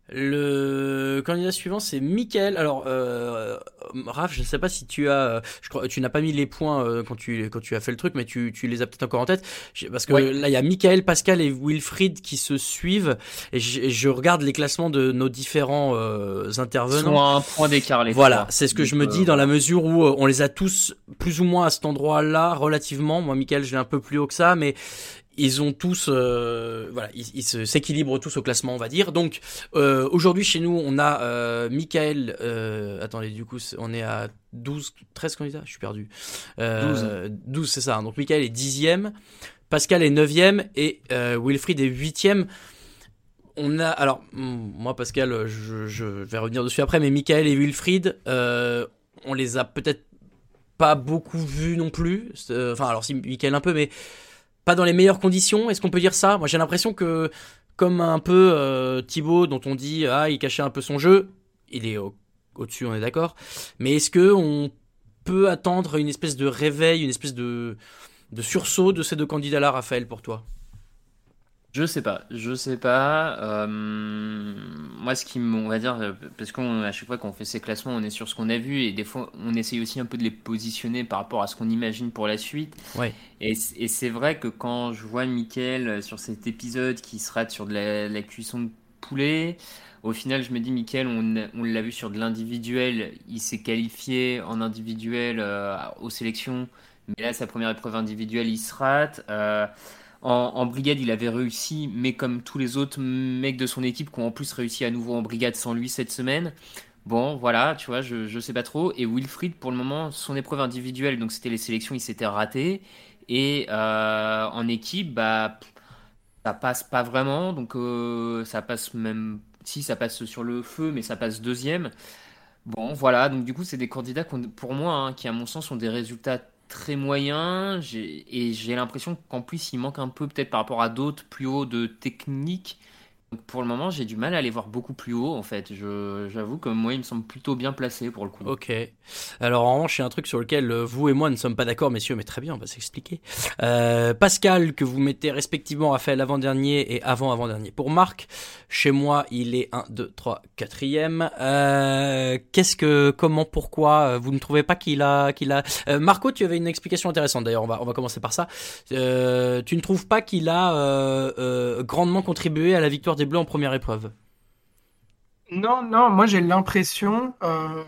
Le candidat suivant, c'est Mickaël. Alors, euh, Raph, je ne sais pas si tu as, euh, je crois, tu n'as pas mis les points euh, quand tu quand tu as fait le truc, mais tu, tu les as peut-être encore en tête. Parce que Ouais. là, il y a Mickaël, Pascal et Wilfried qui se suivent, et je, je regarde les classements de nos différents euh, Ils sont intervenants. à un point d'écart les Voilà, c'est ce que je me dis dans la mesure où on les a tous plus ou moins à cet endroit-là relativement. Moi, Michael, je l'ai un peu plus haut que ça, mais ils ont tous, euh, voilà, ils s'équilibrent tous au classement, on va dire. Donc euh, aujourd'hui chez nous, on a euh, Michael. Attendez, du coup, on est à 12, 13 candidats. Je suis perdu. Euh, 12, c'est ça. Donc Michael est dixième, Pascal est neuvième et Wilfried est huitième. On a alors hmm, moi Pascal, je, je vais revenir dessus après, mais Michael et Wilfried, on les a peut-être pas beaucoup vus non plus. Enfin alors si Michael un peu, mais pas dans les meilleures conditions. Est-ce qu'on peut dire ça? Moi j'ai l'impression que comme un peu euh, Thibaut dont on dit ah il cachait un peu son jeu, il est au- au-dessus, on est d'accord. Mais est-ce que on peut attendre une espèce de réveil, une espèce de de sursaut de ces deux candidats-là, Raphaël, pour toi? Je sais pas, je sais pas. Euh, moi, ce qui, on va dire, parce qu'à chaque fois qu'on fait ces classements, on est sur ce qu'on a vu et des fois, on essaye aussi un peu de les positionner par rapport à ce qu'on imagine pour la suite. Ouais. Et, c'est vrai que quand je vois Mickaël euh, sur cet épisode qui se rate sur de la, la cuisson de poulet, au final, je me dis, Mickaël, on, l'a vu sur de l'individuel, il s'est qualifié en individuel euh, aux sélections, mais là, sa première épreuve individuelle, il se rate. Euh, en, brigade, il avait réussi, mais comme tous les autres mecs de son équipe qui ont en plus réussi à nouveau en brigade sans lui cette semaine. Bon, voilà, tu vois, je, je sais pas trop. Et Wilfried, pour le moment, son épreuve individuelle, donc c'était les sélections, il s'était raté. Et euh, en équipe, bah, ça passe pas vraiment. Donc euh, ça passe même. Si, ça passe sur le feu, mais ça passe deuxième. Bon, voilà, donc du coup, c'est des candidats pour moi, hein, qui à mon sens ont des résultats très moyens. J'ai- Et j'ai l'impression qu'en plus, il manque un peu, peut-être par rapport à d'autres, plus haut de technique. Pour le moment, j'ai du mal à les voir beaucoup plus haut en fait. J'avoue que moi, il me semble plutôt bien placé pour le coup. Ok. Alors en revanche, il y a un truc sur lequel euh, vous et moi ne sommes pas d'accord, messieurs, mais très bien, on va s'expliquer. Euh, Pascal, que vous mettez respectivement Raphaël avant-dernier et avant-avant-dernier. Pour Marc, chez moi, il est 1, 2, 3, 4ème. Euh, Qu'est-ce que, comment, pourquoi euh, Vous ne trouvez pas qu'il a... qu'il a... Marco, tu avais une explication intéressante d'ailleurs, on va, on va commencer par ça. Tu ne trouves pas qu'il a grandement contribué à la victoire des Bleus en première épreuve Non, non, moi j'ai l'impression euh,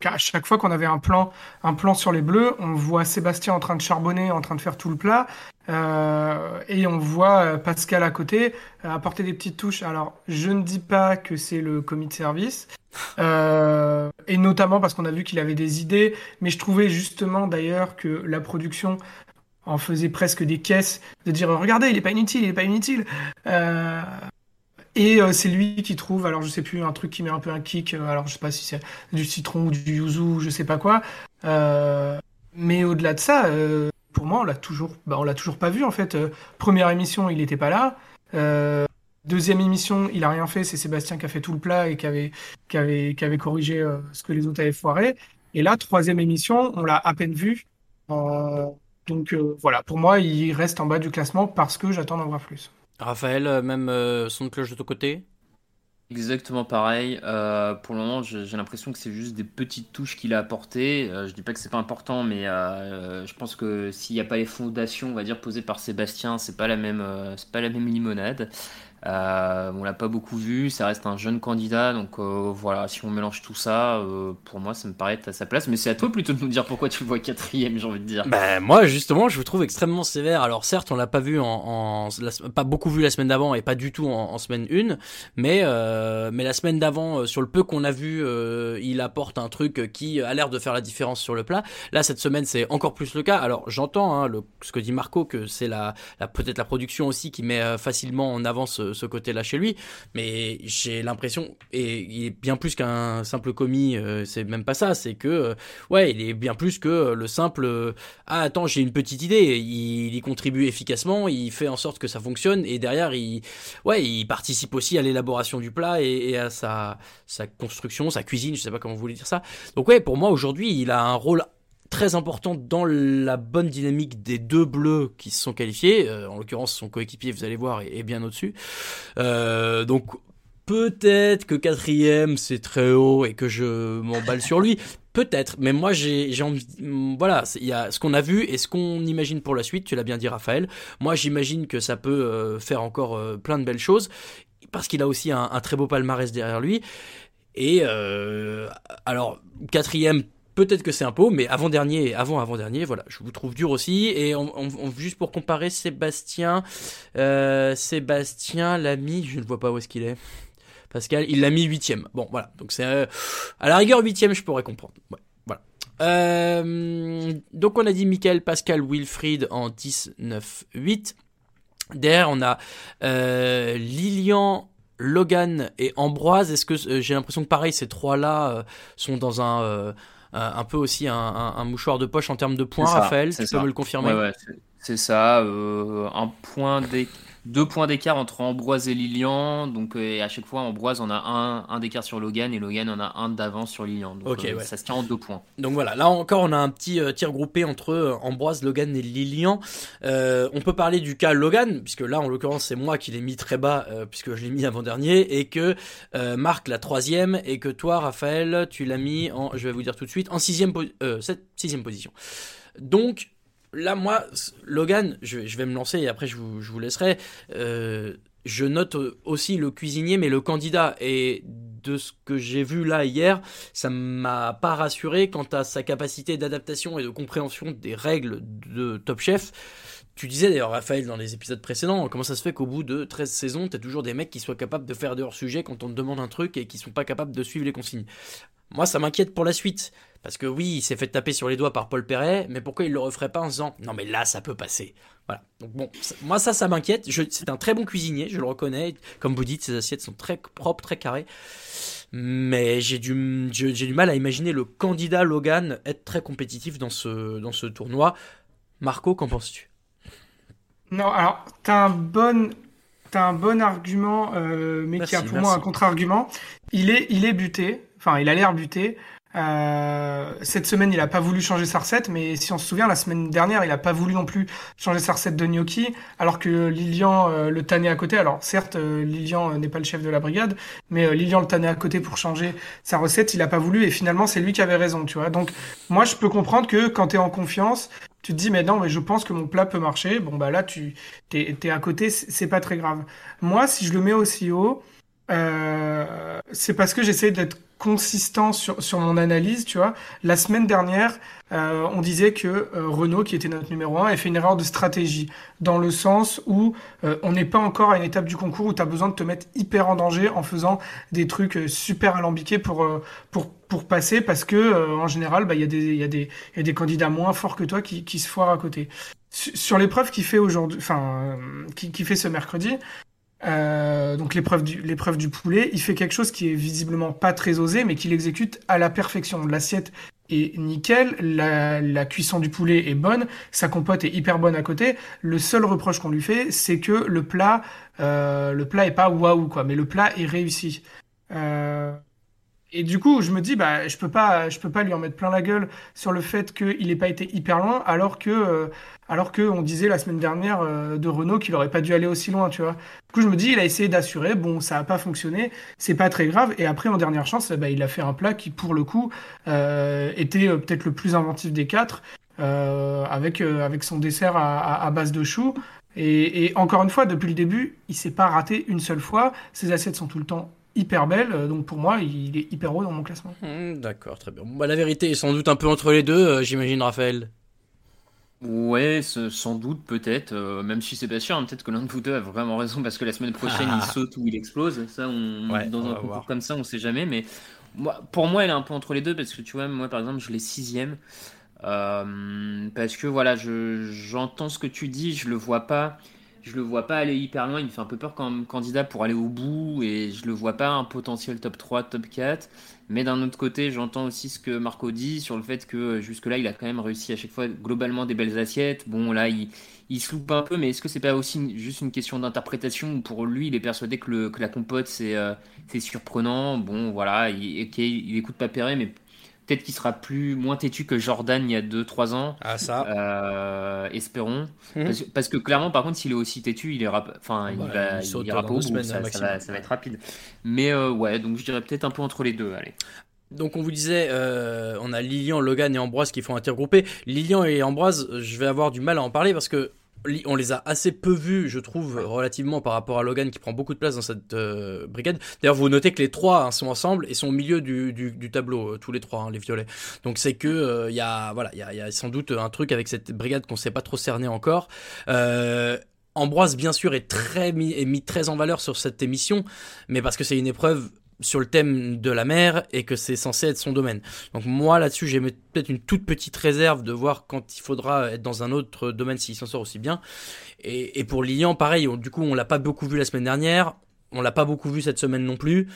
qu'à chaque fois qu'on avait un plan, un plan sur les Bleus, on voit Sébastien en train de charbonner, en train de faire tout le plat, euh, et on voit euh, Pascal à côté apporter des petites touches. Alors, je ne dis pas que c'est le commis de service, euh, et notamment parce qu'on a vu qu'il avait des idées, mais je trouvais justement d'ailleurs que la production en faisait presque des caisses de dire regardez, il est pas inutile, il est pas inutile. Euh, et euh, c'est lui qui trouve, alors je sais plus, un truc qui met un peu un kick, euh, alors je sais pas si c'est du citron ou du yuzu, je sais pas quoi. Euh, mais au-delà de ça, pour moi, on l'a toujours, bah, on l'a toujours pas vu en fait. Première émission, il était pas là. Deuxième émission, il a rien fait, c'est Sébastien qui a fait tout le plat et qui avait, qui avait, qui avait corrigé ce que les autres avaient foiré. Et là, troisième émission, on l'a à peine vu. Donc voilà, pour moi, il reste en bas du classement parce que j'attends d'en voir plus. Raphaël, euh, même euh, son cloche de ton côté Exactement pareil. Euh, pour le moment, j'ai l'impression que c'est juste des petites touches qu'il a apportées. Je dis pas que c'est pas important, mais je pense que s'il n'y a pas les fondations, on va dire posées par Sébastien, c'est pas la même, c'est pas la même limonade. Euh, on l'a pas beaucoup vu, ça reste un jeune candidat, donc euh, voilà. Si on mélange tout ça, euh, pour moi, ça me paraît être à sa place. Mais c'est à toi plutôt de nous dire pourquoi tu le vois quatrième, j'ai envie de dire. Ben moi justement, je vous trouve extrêmement sévère. Alors certes, on l'a pas vu en, en la- pas beaucoup vu la semaine d'avant et pas du tout en, en semaine 1, mais euh, mais la semaine d'avant, euh, sur le peu qu'on a vu, euh, il apporte un truc qui a l'air de faire la différence sur le plat. Là cette semaine, c'est encore plus le cas. Alors j'entends hein, le, ce que dit Marco que c'est la, la peut-être la production aussi qui met facilement en avant ce, côté-là chez lui, mais j'ai l'impression et il est bien plus qu'un simple commis. euh, c'est même pas ça, c'est que euh, ouais, il est bien plus que le simple euh, ah attends j'ai une petite idée il, il y contribue efficacement il fait en sorte que ça fonctionne et derrière il ouais il participe aussi à l'élaboration du plat et, et à sa sa construction sa cuisine je sais pas comment vous voulez dire ça donc ouais pour moi aujourd'hui il a un rôle très important dans la bonne dynamique des deux bleus qui se sont qualifiés Euh, en l'occurrence son coéquipier vous allez voir est, bien au dessus euh, donc Peut-être que quatrième c'est très haut et que je m'emballe sur lui. Peut-être, mais moi j'ai envie. Voilà, il y a ce qu'on a vu et ce qu'on imagine pour la suite. Tu l'as bien dit, Raphaël. Moi j'imagine que ça peut euh, faire encore plein de belles choses parce qu'il a aussi un, très beau palmarès derrière lui. Et alors quatrième. Peut-être que c'est un peu, mais avant-dernier, avant-avant-dernier, voilà, je vous trouve dur aussi. Et juste pour comparer, Sébastien, euh, Sébastien l'a mis, je ne vois pas où est-ce qu'il est. Pascal, il l'a mis huitième. Bon, voilà. Donc c'est euh, à la rigueur huitième, je pourrais comprendre. Voilà. Euh, donc on a dit Michael, Pascal, Wilfried en 10, 9, 8. Derrière, on a euh, Lilian, Logan et Ambroise. Est-ce que j'ai l'impression que pareil, ces trois-là sont dans un un un peu aussi un, un- un mouchoir de poche en termes de points, Raphaël Tu peux ça. me le confirmer Ouais, ouais, c'est- ça. euh, un point d'é- deux points d'écart entre Ambroise et Lilian. Donc euh, et à chaque fois, Ambroise en a un, un d'écart sur Logan et Logan en a un d'avance sur Lilian. Donc euh, ouais. ça se tient en deux points. Donc voilà, là encore on a un petit euh, tir groupé entre euh, Ambroise, Logan et Lilian. On peut parler du cas Logan, puisque là en l'occurrence c'est moi qui l'ai mis très bas, puisque je l'ai mis avant-dernier, et que Marc la troisième, et que toi Raphaël tu l'as mis en, je vais vous dire tout de suite, en sixième, po- sept- sixième position. Donc là moi, Logan, je, vais me lancer et après je vous, laisserai. Euh, je note aussi le cuisinier, mais le candidat. Et de ce que j'ai vu là hier, ça m'a pas rassuré quant à sa capacité d'adaptation et de compréhension des règles de Top Chef. Tu disais d'ailleurs, Raphaël, dans les épisodes précédents, comment ça se fait qu'au bout de 13 saisons, t'as toujours des mecs qui soient capables de faire de hors-sujet quand on te demande un truc et qui sont pas capables de suivre les consignes. Moi, ça m'inquiète pour la suite. Parce que oui, il s'est fait taper sur les doigts par Paul Perret, mais pourquoi il le referait pas en se disant non mais là ça peut passer. Voilà. Donc bon, ça- moi ça, ça m'inquiète. C'est un très bon cuisinier, je le reconnais. Comme vous dites, ses assiettes sont très propres, très carrées. Mais j'ai du, j'ai du mal à imaginer le candidat Logan être très compétitif dans ce, dans ce tournoi. Marco, qu'en penses-tu? Non, alors, t'as un bon, t'as un bon argument, euh, mais qui a pour moi un contre-argument. Il est, il est buté. Enfin, il a l'air buté. Euh, cette semaine, il a pas voulu changer sa recette, mais si on se souvient, la semaine dernière, il a pas voulu non plus changer sa recette de gnocchi, alors que Lilian euh, le tannait à côté. Alors certes, euh, Lilian euh, n'est pas le chef de la brigade, mais Lilian le tannait à côté pour changer sa recette. Il a pas voulu et finalement, c'est lui qui avait raison, tu vois. Donc moi, je peux comprendre que quand t'es en confiance, tu te dis mais non, mais je pense que mon plat peut marcher. Bon bah là, tu t'es, t'es à côté, c'est pas très grave. Moi, si je le mets aussi haut, euh, c'est parce que j'essaie d'être consistant sur, sur mon analyse, tu vois. La semaine dernière, euh, on disait que euh, Renault, qui était notre numéro un, a fait une erreur de stratégie, dans le sens où euh, on n'est pas encore à une étape du concours où tu as besoin de te mettre hyper en danger en faisant des trucs euh, super alambiqués pour, euh, pour, pour passer, parce que euh, en général, bah, il y, il y, il y a des candidats moins forts que toi qui, qui se foirent à côté. Sur l'épreuve qu'il fait aujourd'hui, enfin, qui, qui fait ce mercredi, euh, donc l'épreuve du, l'épreuve du poulet, il fait quelque chose qui est visiblement pas très osé, mais qu'il exécute à la perfection. L'assiette est nickel, la, la cuisson du poulet est bonne, sa compote est hyper bonne à côté. Le seul reproche qu'on lui fait, c'est que le plat, euh, le plat est pas waouh quoi, mais le plat est réussi. Euh, et du coup, je me dis, bah, je peux pas, je peux pas lui en mettre plein la gueule sur le fait qu'il n'ait pas été hyper loin, alors que, euh, alors que on disait la semaine dernière euh, de Renault qu'il aurait pas dû aller aussi loin, tu vois. Du coup, je me dis, il a essayé d'assurer, bon, ça a pas fonctionné, c'est pas très grave. Et après, en dernière chance, bah, il a fait un plat qui, pour le coup, euh, était euh, peut-être le plus inventif des quatre, avec, avec son dessert à base de choux. Et, et encore une fois, depuis le début, il s'est pas raté une seule fois. Ses assiettes sont tout le temps hyper belles, euh, donc pour moi, il est hyper haut dans mon classement. Hmm, D'accord, très bien. Bah, la vérité est sans doute un peu entre les deux, euh, j'imagine, Raphaël. Ouais, sans doute, peut-être, euh, même si c'est pas sûr, hein, peut-être que l'un de vous deux a vraiment raison parce que la semaine prochaine Ah. il saute ou il explose. Ça, on, Ouais, dans on un concours voir. comme ça, on sait jamais. Mais moi, pour moi, elle est un peu entre les deux parce que tu vois, moi par exemple, je l'ai sixième. Euh, parce que voilà, je, j'entends ce que tu dis, je le vois pas. Je le vois pas aller hyper loin, il me fait un peu peur comme candidat pour aller au bout et je le vois pas un potentiel top 3, top 4. Mais d'un autre côté, j'entends aussi ce que Marco dit sur le fait que euh, jusque-là, il a quand même réussi à chaque fois globalement des belles assiettes. Bon, là, il, il se loupe un peu, mais est-ce que c'est pas aussi juste une question d'interprétation pour lui, il est persuadé que, la compote, c'est euh, c'est surprenant? Bon, voilà, il, il écoute pas Perret, mais peut-être qu'il sera plus moins têtu que Jordan il y a 2-3 ans. Ah, ça. Euh, espérons. Mhm. Parce, que- parce que clairement, par contre, s'il est aussi têtu, il ira, enfin, il Bah, va, il saute ira pas au bout, semaines, ça, va, ça va être rapide. Mais euh, ouais, donc je dirais peut-être un peu entre les deux, allez. Donc on vous disait, euh, on a Lilian, Logan et Ambroise qui font intergrouper. Lilian et Ambroise, je vais avoir du mal à en parler parce que on les a assez peu vus, je trouve, relativement par rapport à Logan qui prend beaucoup de place dans cette euh, brigade. D'ailleurs, vous notez que les trois hein, sont ensemble et sont au milieu du, tableau, euh, tous les trois, hein, les violets. Donc c'est que il y a voilà, il y a, sans doute un truc avec cette brigade qu'on sait pas trop cerner encore. Euh, Ambroise, bien sûr, est très mis, est mis très en valeur sur cette émission, mais parce que c'est une épreuve sur le thème de la mer et que c'est censé être son domaine. Donc moi là-dessus j'ai peut-être une toute petite réserve de voir quand il faudra être dans un autre domaine s'il s'en sort aussi bien. Et, et pour Lilian pareil, on- du coup on l'a pas beaucoup vu la semaine dernière, on l'a pas beaucoup vu cette semaine non plus.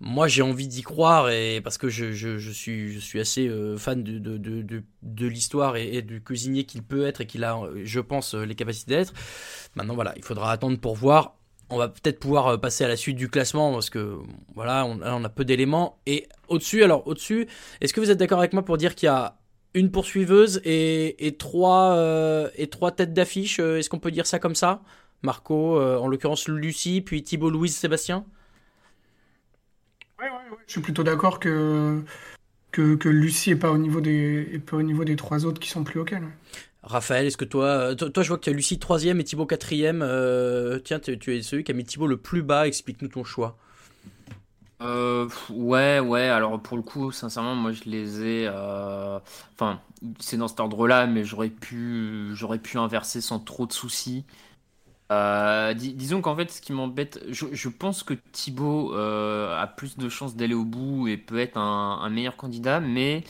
Moi j'ai envie d'y croire et parce que je, je, je suis je suis assez euh, fan de de, de, de, l'histoire et, et du cuisinier qu'il peut être et qu'il a euh, je pense euh, les capacités d'être. Maintenant voilà, il faudra attendre pour voir on va peut-être pouvoir euh, passer à la suite du classement parce que voilà, on, a peu d'éléments. Et au-dessus, alors au-dessus, est-ce que vous êtes d'accord avec moi pour dire qu'il y a une poursuiveuse et, trois euh, et trois têtes d'affiche euh, Est-ce qu'on peut dire ça comme ça? Marco, en l'occurrence Lucie, puis Thibaut, Louise, Sébastien? Je suis plutôt d'accord que, Lucie est pas au niveau des, pas au niveau des trois autres qui sont plus auxquels. Raphaël, est-ce que toi, euh, toi, je vois que tu as Lucie troisième et Thibaut quatrième. Euh, tiens, tu, es celui qui a mis Thibaut le plus bas. Explique-nous ton choix. Euh, ouais, ouais, alors pour le coup, sincèrement, moi je les ai. euh, Enfin, c'est dans cet ordre-là, mais j'aurais pu, j'aurais pu inverser sans trop de soucis. Euh, dis- disons qu'en fait, ce qui m'embête, je, pense que Thibaut a plus de chances d'aller au bout et peut être un meilleur candidat, mais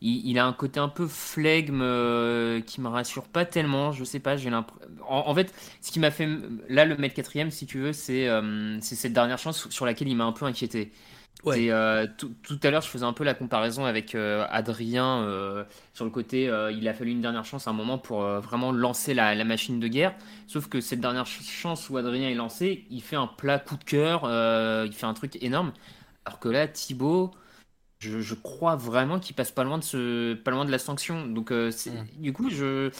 il, il a un côté un peu flegme euh, qui me rassure pas tellement. Je sais pas, j'ai l'impression. En, en fait, ce qui m'a fait là le mettre quatrième, si tu veux, c'est euh, c'est cette dernière chance sur laquelle il m'a un peu inquiété. Et, euh, tout, à l'heure, je faisais un peu la comparaison avec euh, Adrien sur le côté. il a fallu une dernière chance à un moment pour vraiment lancer la, la machine de guerre. Sauf que cette dernière ch- chance où Adrien est lancé, il fait un plat coup de cœur. il fait un truc énorme. Alors que là, Thibaut, je, je crois vraiment qu'il passe pas loin de ce, pas loin de la sanction. Donc, euh, c'est- du coup, je.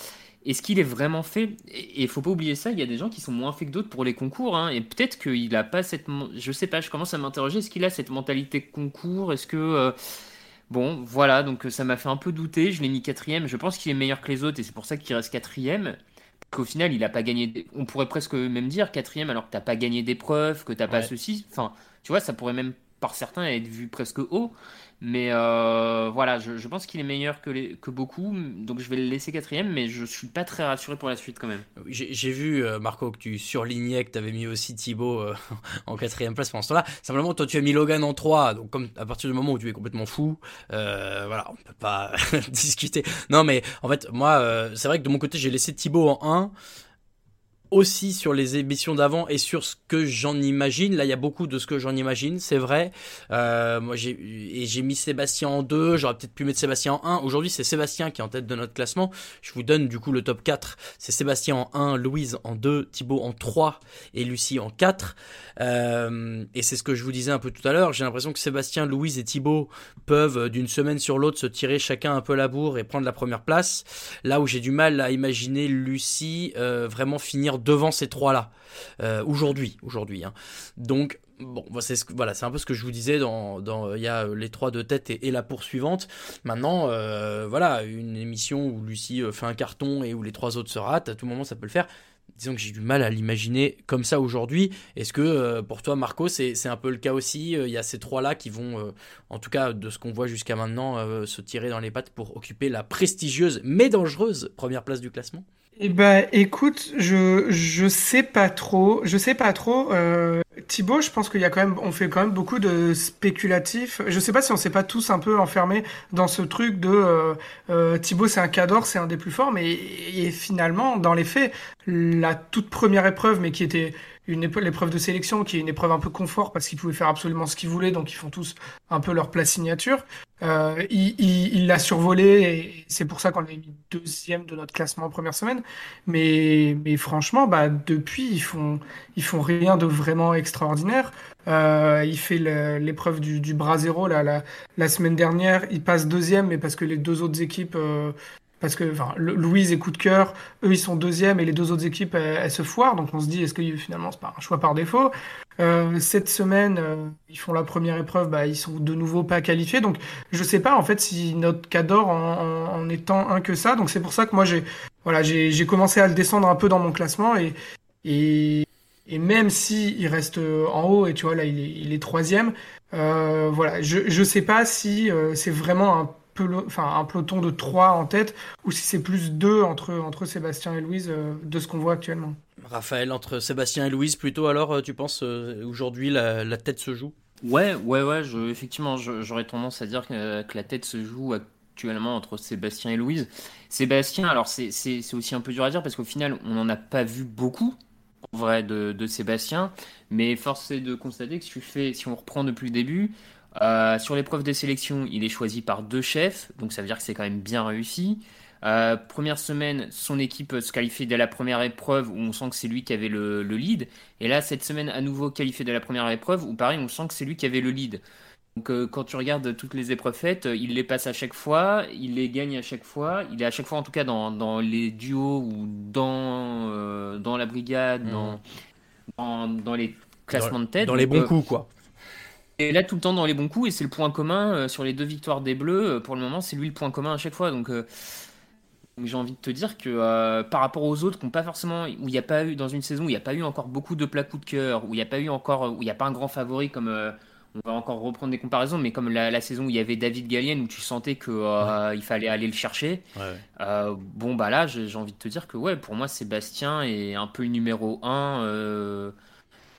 Est-ce qu'il est vraiment fait? Et il faut pas oublier ça, il y a des gens qui sont moins faits que d'autres pour les concours, hein, et peut-être qu'il a pas cette... Je sais pas, je commence à m'interroger, est-ce qu'il a cette mentalité concours? Est-ce que... euh, Bon, voilà, donc ça m'a fait un peu douter, je l'ai mis quatrième, je pense qu'il est meilleur que les autres, et c'est pour ça qu'il reste quatrième. Qu'au final, il a pas gagné... On pourrait presque même dire quatrième alors que t'as pas gagné d'épreuve, que t'as pas Ouais. ceci. Enfin, tu vois, ça pourrait même par certains être vu presque haut. Mais euh, voilà, je, pense qu'il est meilleur que, que beaucoup, donc je vais le laisser quatrième, mais je suis pas très rassuré pour la suite quand même. J'ai vu, euh, Marco, que tu surlignais que tu avais mis aussi Thibaut euh, en quatrième place pendant ce temps-là. Simplement, toi, tu as mis Logan en 3. Donc, comme à partir du moment où tu es complètement fou, euh, voilà, on peut pas discuter. Non, mais en fait, moi, c'est vrai que de mon côté, j'ai laissé Thibaut en 1 aussi sur les émissions d'avant et sur ce que j'en imagine. Là, il y a beaucoup de ce que j'en imagine, c'est vrai. Euh, moi, j'ai et j'ai mis Sébastien en 2. J'aurais peut-être pu mettre Sébastien en 1. Aujourd'hui, c'est Sébastien qui est en tête de notre classement. Je vous donne du coup le top 4. C'est Sébastien en 1, Louise en 2, Thibaut en 3 et Lucie en 4. Euh, et c'est ce que je vous disais un peu tout à l'heure. J'ai l'impression que Sébastien, Louise et Thibaut peuvent euh, d'une semaine sur l'autre se tirer chacun un peu la bourre et prendre la première place. Là où j'ai du mal à imaginer Lucie euh, vraiment finir devant ces trois-là. Euh, aujourd'hui, aujourd'hui. Hein. Donc, bon, c'est ce voilà, c'est un peu ce que je vous disais dans, il y a euh, les trois de tête et, la poursuivante. Maintenant, euh, voilà, une émission où Lucie fait un carton et où les trois autres se ratent, à tout moment ça peut le faire. Disons que j'ai du mal à l'imaginer comme ça aujourd'hui. Est-ce que pour toi, Marco, c'est un peu le cas aussi Il y a ces trois-là qui vont, en tout cas de ce qu'on voit jusqu'à maintenant, se tirer dans les pattes pour occuper la prestigieuse mais dangereuse première place du classement? Eh ben, écoute, je je sais pas trop, je sais pas trop. Euh, Thibaut, je pense qu'il y a quand même, on fait quand même beaucoup de spéculatifs. Je sais pas si on s'est pas tous un peu enfermés dans ce truc de euh, euh, Thibaut, c'est un cador, c'est un des plus forts, mais et finalement, dans les faits, la toute première épreuve, mais qui était une épreuve, l'épreuve de sélection, qui est une épreuve un peu confort parce qu'ils pouvaient faire absolument ce qu'ils voulaient, donc ils font tous un peu leur plat signature. Euh, il l'a survolé et c'est pour ça qu'on l'a mis deuxième de notre classement en première semaine. Mais, mais franchement, bah, depuis, ils font, ils font rien de vraiment extraordinaire. Euh, il fait l'épreuve du, du bras zéro là, la, la semaine dernière. Il passe deuxième, mais parce que les deux autres équipes, euh, parce que enfin, Louise et Coup de cœur, eux, ils sont deuxième et les deux autres équipes, elles, se foirent. Donc on se dit, est-ce que finalement, c'est pas un choix par défaut? Euh, cette semaine, euh, ils font la première épreuve, bah, ils sont de nouveau pas qualifiés. Donc, je sais pas en fait si notre cador en, en, en étant un que ça. Donc, c'est pour ça que moi j'ai, voilà, j'ai, commencé à le descendre un peu dans mon classement et et, et même si reste euh, en haut et tu vois là il est, il est troisième, euh, voilà, je je sais pas si euh, c'est vraiment un pelo- enfin un peloton de trois en tête ou si c'est plus deux entre entre Sébastien et Louise euh, de ce qu'on voit actuellement. Raphaël, entre Sébastien et Louise, plutôt alors, euh, tu penses, euh, aujourd'hui, la, la tête se joue? Ouais, ouais, ouais, je, effectivement, j'aurais tendance à dire que, que la tête se joue actuellement entre Sébastien et Louise. Sébastien, alors c'est c'est- c'est aussi un peu dur à dire parce qu'au final, on n'en a pas vu beaucoup, en vrai, de, de Sébastien, mais force est de constater que si, tu fais, si on reprend depuis le début, euh, sur l'épreuve des sélections, il est choisi par deux chefs, donc ça veut dire que c'est quand même bien réussi. Euh, première semaine, son équipe se qualifie dès la première épreuve où on sent que c'est lui qui avait le, le lead. Et là, cette semaine, à nouveau qualifié dès la première épreuve où pareil, on sent que c'est lui qui avait le lead. Donc euh, quand tu regardes toutes les épreuves faites, il les passe à chaque fois, il les gagne à chaque fois, il est à chaque fois en tout cas dans, dans les duos ou dans, dans la brigade, Mhm. dans, dans, dans les classements de tête. Dans les bons coups, quoi. Et là, tout le temps dans les bons coups, et c'est le point commun euh, sur les deux victoires des Bleus. euh, pour le moment, c'est lui le point commun à chaque fois. Donc, euh, j'ai envie de te dire que euh, par rapport aux autres qui n'ont pas forcément, où il n'y a pas eu dans une saison où il n'y a pas eu encore beaucoup de plats coup de cœur, où il n'y a pas eu encore, où il n'y a pas un grand favori comme euh, on va encore reprendre des comparaisons, mais comme la, la saison où il y avait David Gallienne où tu sentais que euh, il fallait aller le chercher. Bon bah là, j'ai j'ai envie de te dire que ouais, pour moi Sébastien est un peu le numéro 1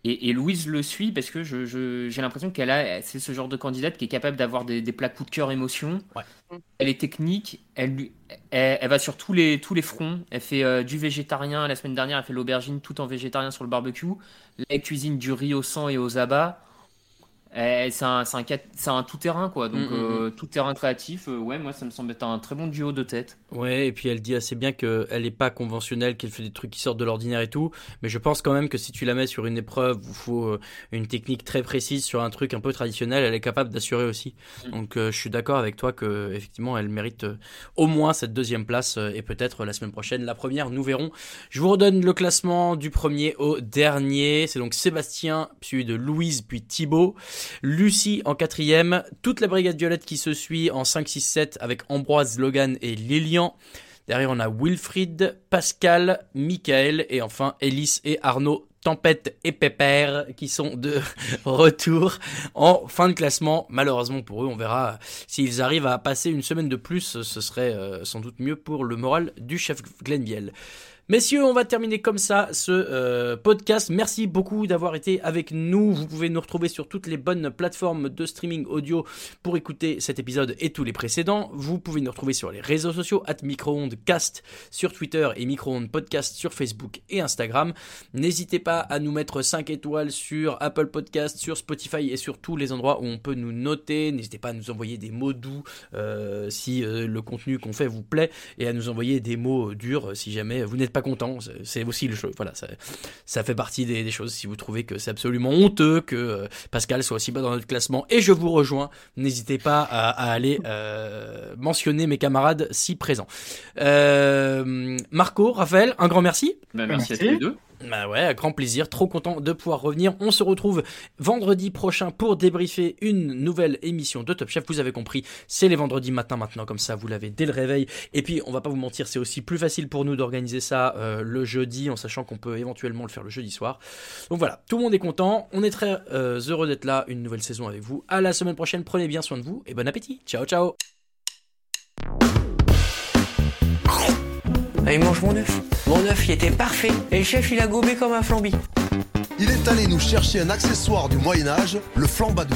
et, et Louise le suit parce que je- je- j'ai l'impression qu'elle a, c'est ce genre de candidate qui est capable d'avoir des, des plats coup de cœur émotion. Elle est technique, elle, lui- elle, elle va sur tous les, tous les fronts. Elle fait euh, du végétarien. La semaine dernière, elle fait l'aubergine tout en végétarien sur le barbecue. Elle cuisine du riz au sang et aux abats. Eh, c'est un, tout-terrain, quoi. Donc, Mm, mm, euh, tout-terrain créatif, euh, ouais, moi, ça me semble être un très bon duo de tête. Ouais, et puis elle dit assez bien qu'elle n'est pas conventionnelle, qu'elle fait des trucs qui sortent de l'ordinaire et tout. Mais je pense quand même que si tu la mets sur une épreuve où il faut euh, une technique très précise sur un truc un peu traditionnel, elle est capable d'assurer aussi. Mm. Donc euh, je suis d'accord avec toi que effectivement elle mérite euh, au moins cette deuxième place euh, et peut-être la semaine prochaine la première, nous verrons. Je vous redonne le classement du premier au dernier. C'est donc Sébastien, suivi de Louise, puis Thibaut. Lucie en quatrième. Toute la brigade violette qui se suit en 5, 6, 7 avec Ambroise, Logan et Lilian. Derrière, on a Wilfried, Pascal, Michael et enfin Ellis et Arnaud. Tempête et Pépère qui sont de retour en fin de classement. Malheureusement pour eux, on verra s'ils arrivent à passer une semaine de plus. Ce serait euh, sans doute mieux pour le moral du chef Glenviel. Messieurs, on va terminer comme ça ce euh, podcast. Merci beaucoup d'avoir été avec nous. Vous pouvez nous retrouver sur toutes les bonnes plateformes de streaming audio pour écouter cet épisode et tous les précédents. Vous pouvez nous retrouver sur les réseaux sociaux, at microondcast sur Twitter et microonde podcast sur Facebook et Instagram. N'hésitez pas à nous mettre 5 étoiles sur Apple Podcast, sur Spotify et sur tous les endroits où on peut nous noter. N'hésitez pas à nous envoyer des mots doux euh, si euh, le contenu qu'on fait vous plaît et à nous envoyer des mots durs si jamais vous n'êtes pas content. C'est- aussi le jeu. Voilà, ça, ça fait partie des, des choses. Si vous trouvez que c'est absolument honteux que euh, Pascal soit aussi bas dans notre classement et je vous rejoins, n'hésitez pas à, à aller euh, mentionner mes camarades si présents. Euh, Marco, Raphaël, un grand merci. Bah, merci à tous les deux. Bah ouais, grand plaisir, trop content de pouvoir revenir. On se retrouve vendredi prochain pour débriefer une nouvelle émission de Top Chef. Vous avez compris, c'est les vendredis matin maintenant, comme ça vous l'avez dès le réveil. Et puis, on va pas vous mentir, c'est aussi plus facile pour nous d'organiser ça euh, le jeudi, en sachant qu'on peut éventuellement le faire le jeudi soir. Donc voilà, tout le monde est content. On est très euh, heureux d'être là, une nouvelle saison avec vous. À la semaine prochaine, prenez bien soin de vous et bon appétit. Ciao, ciao. Allez, mange mon œuf. Mon œuf, il était parfait. Et le chef, il a gobé comme un flambi. Il est allé nous chercher un accessoire du Moyen-Âge, le flambadou.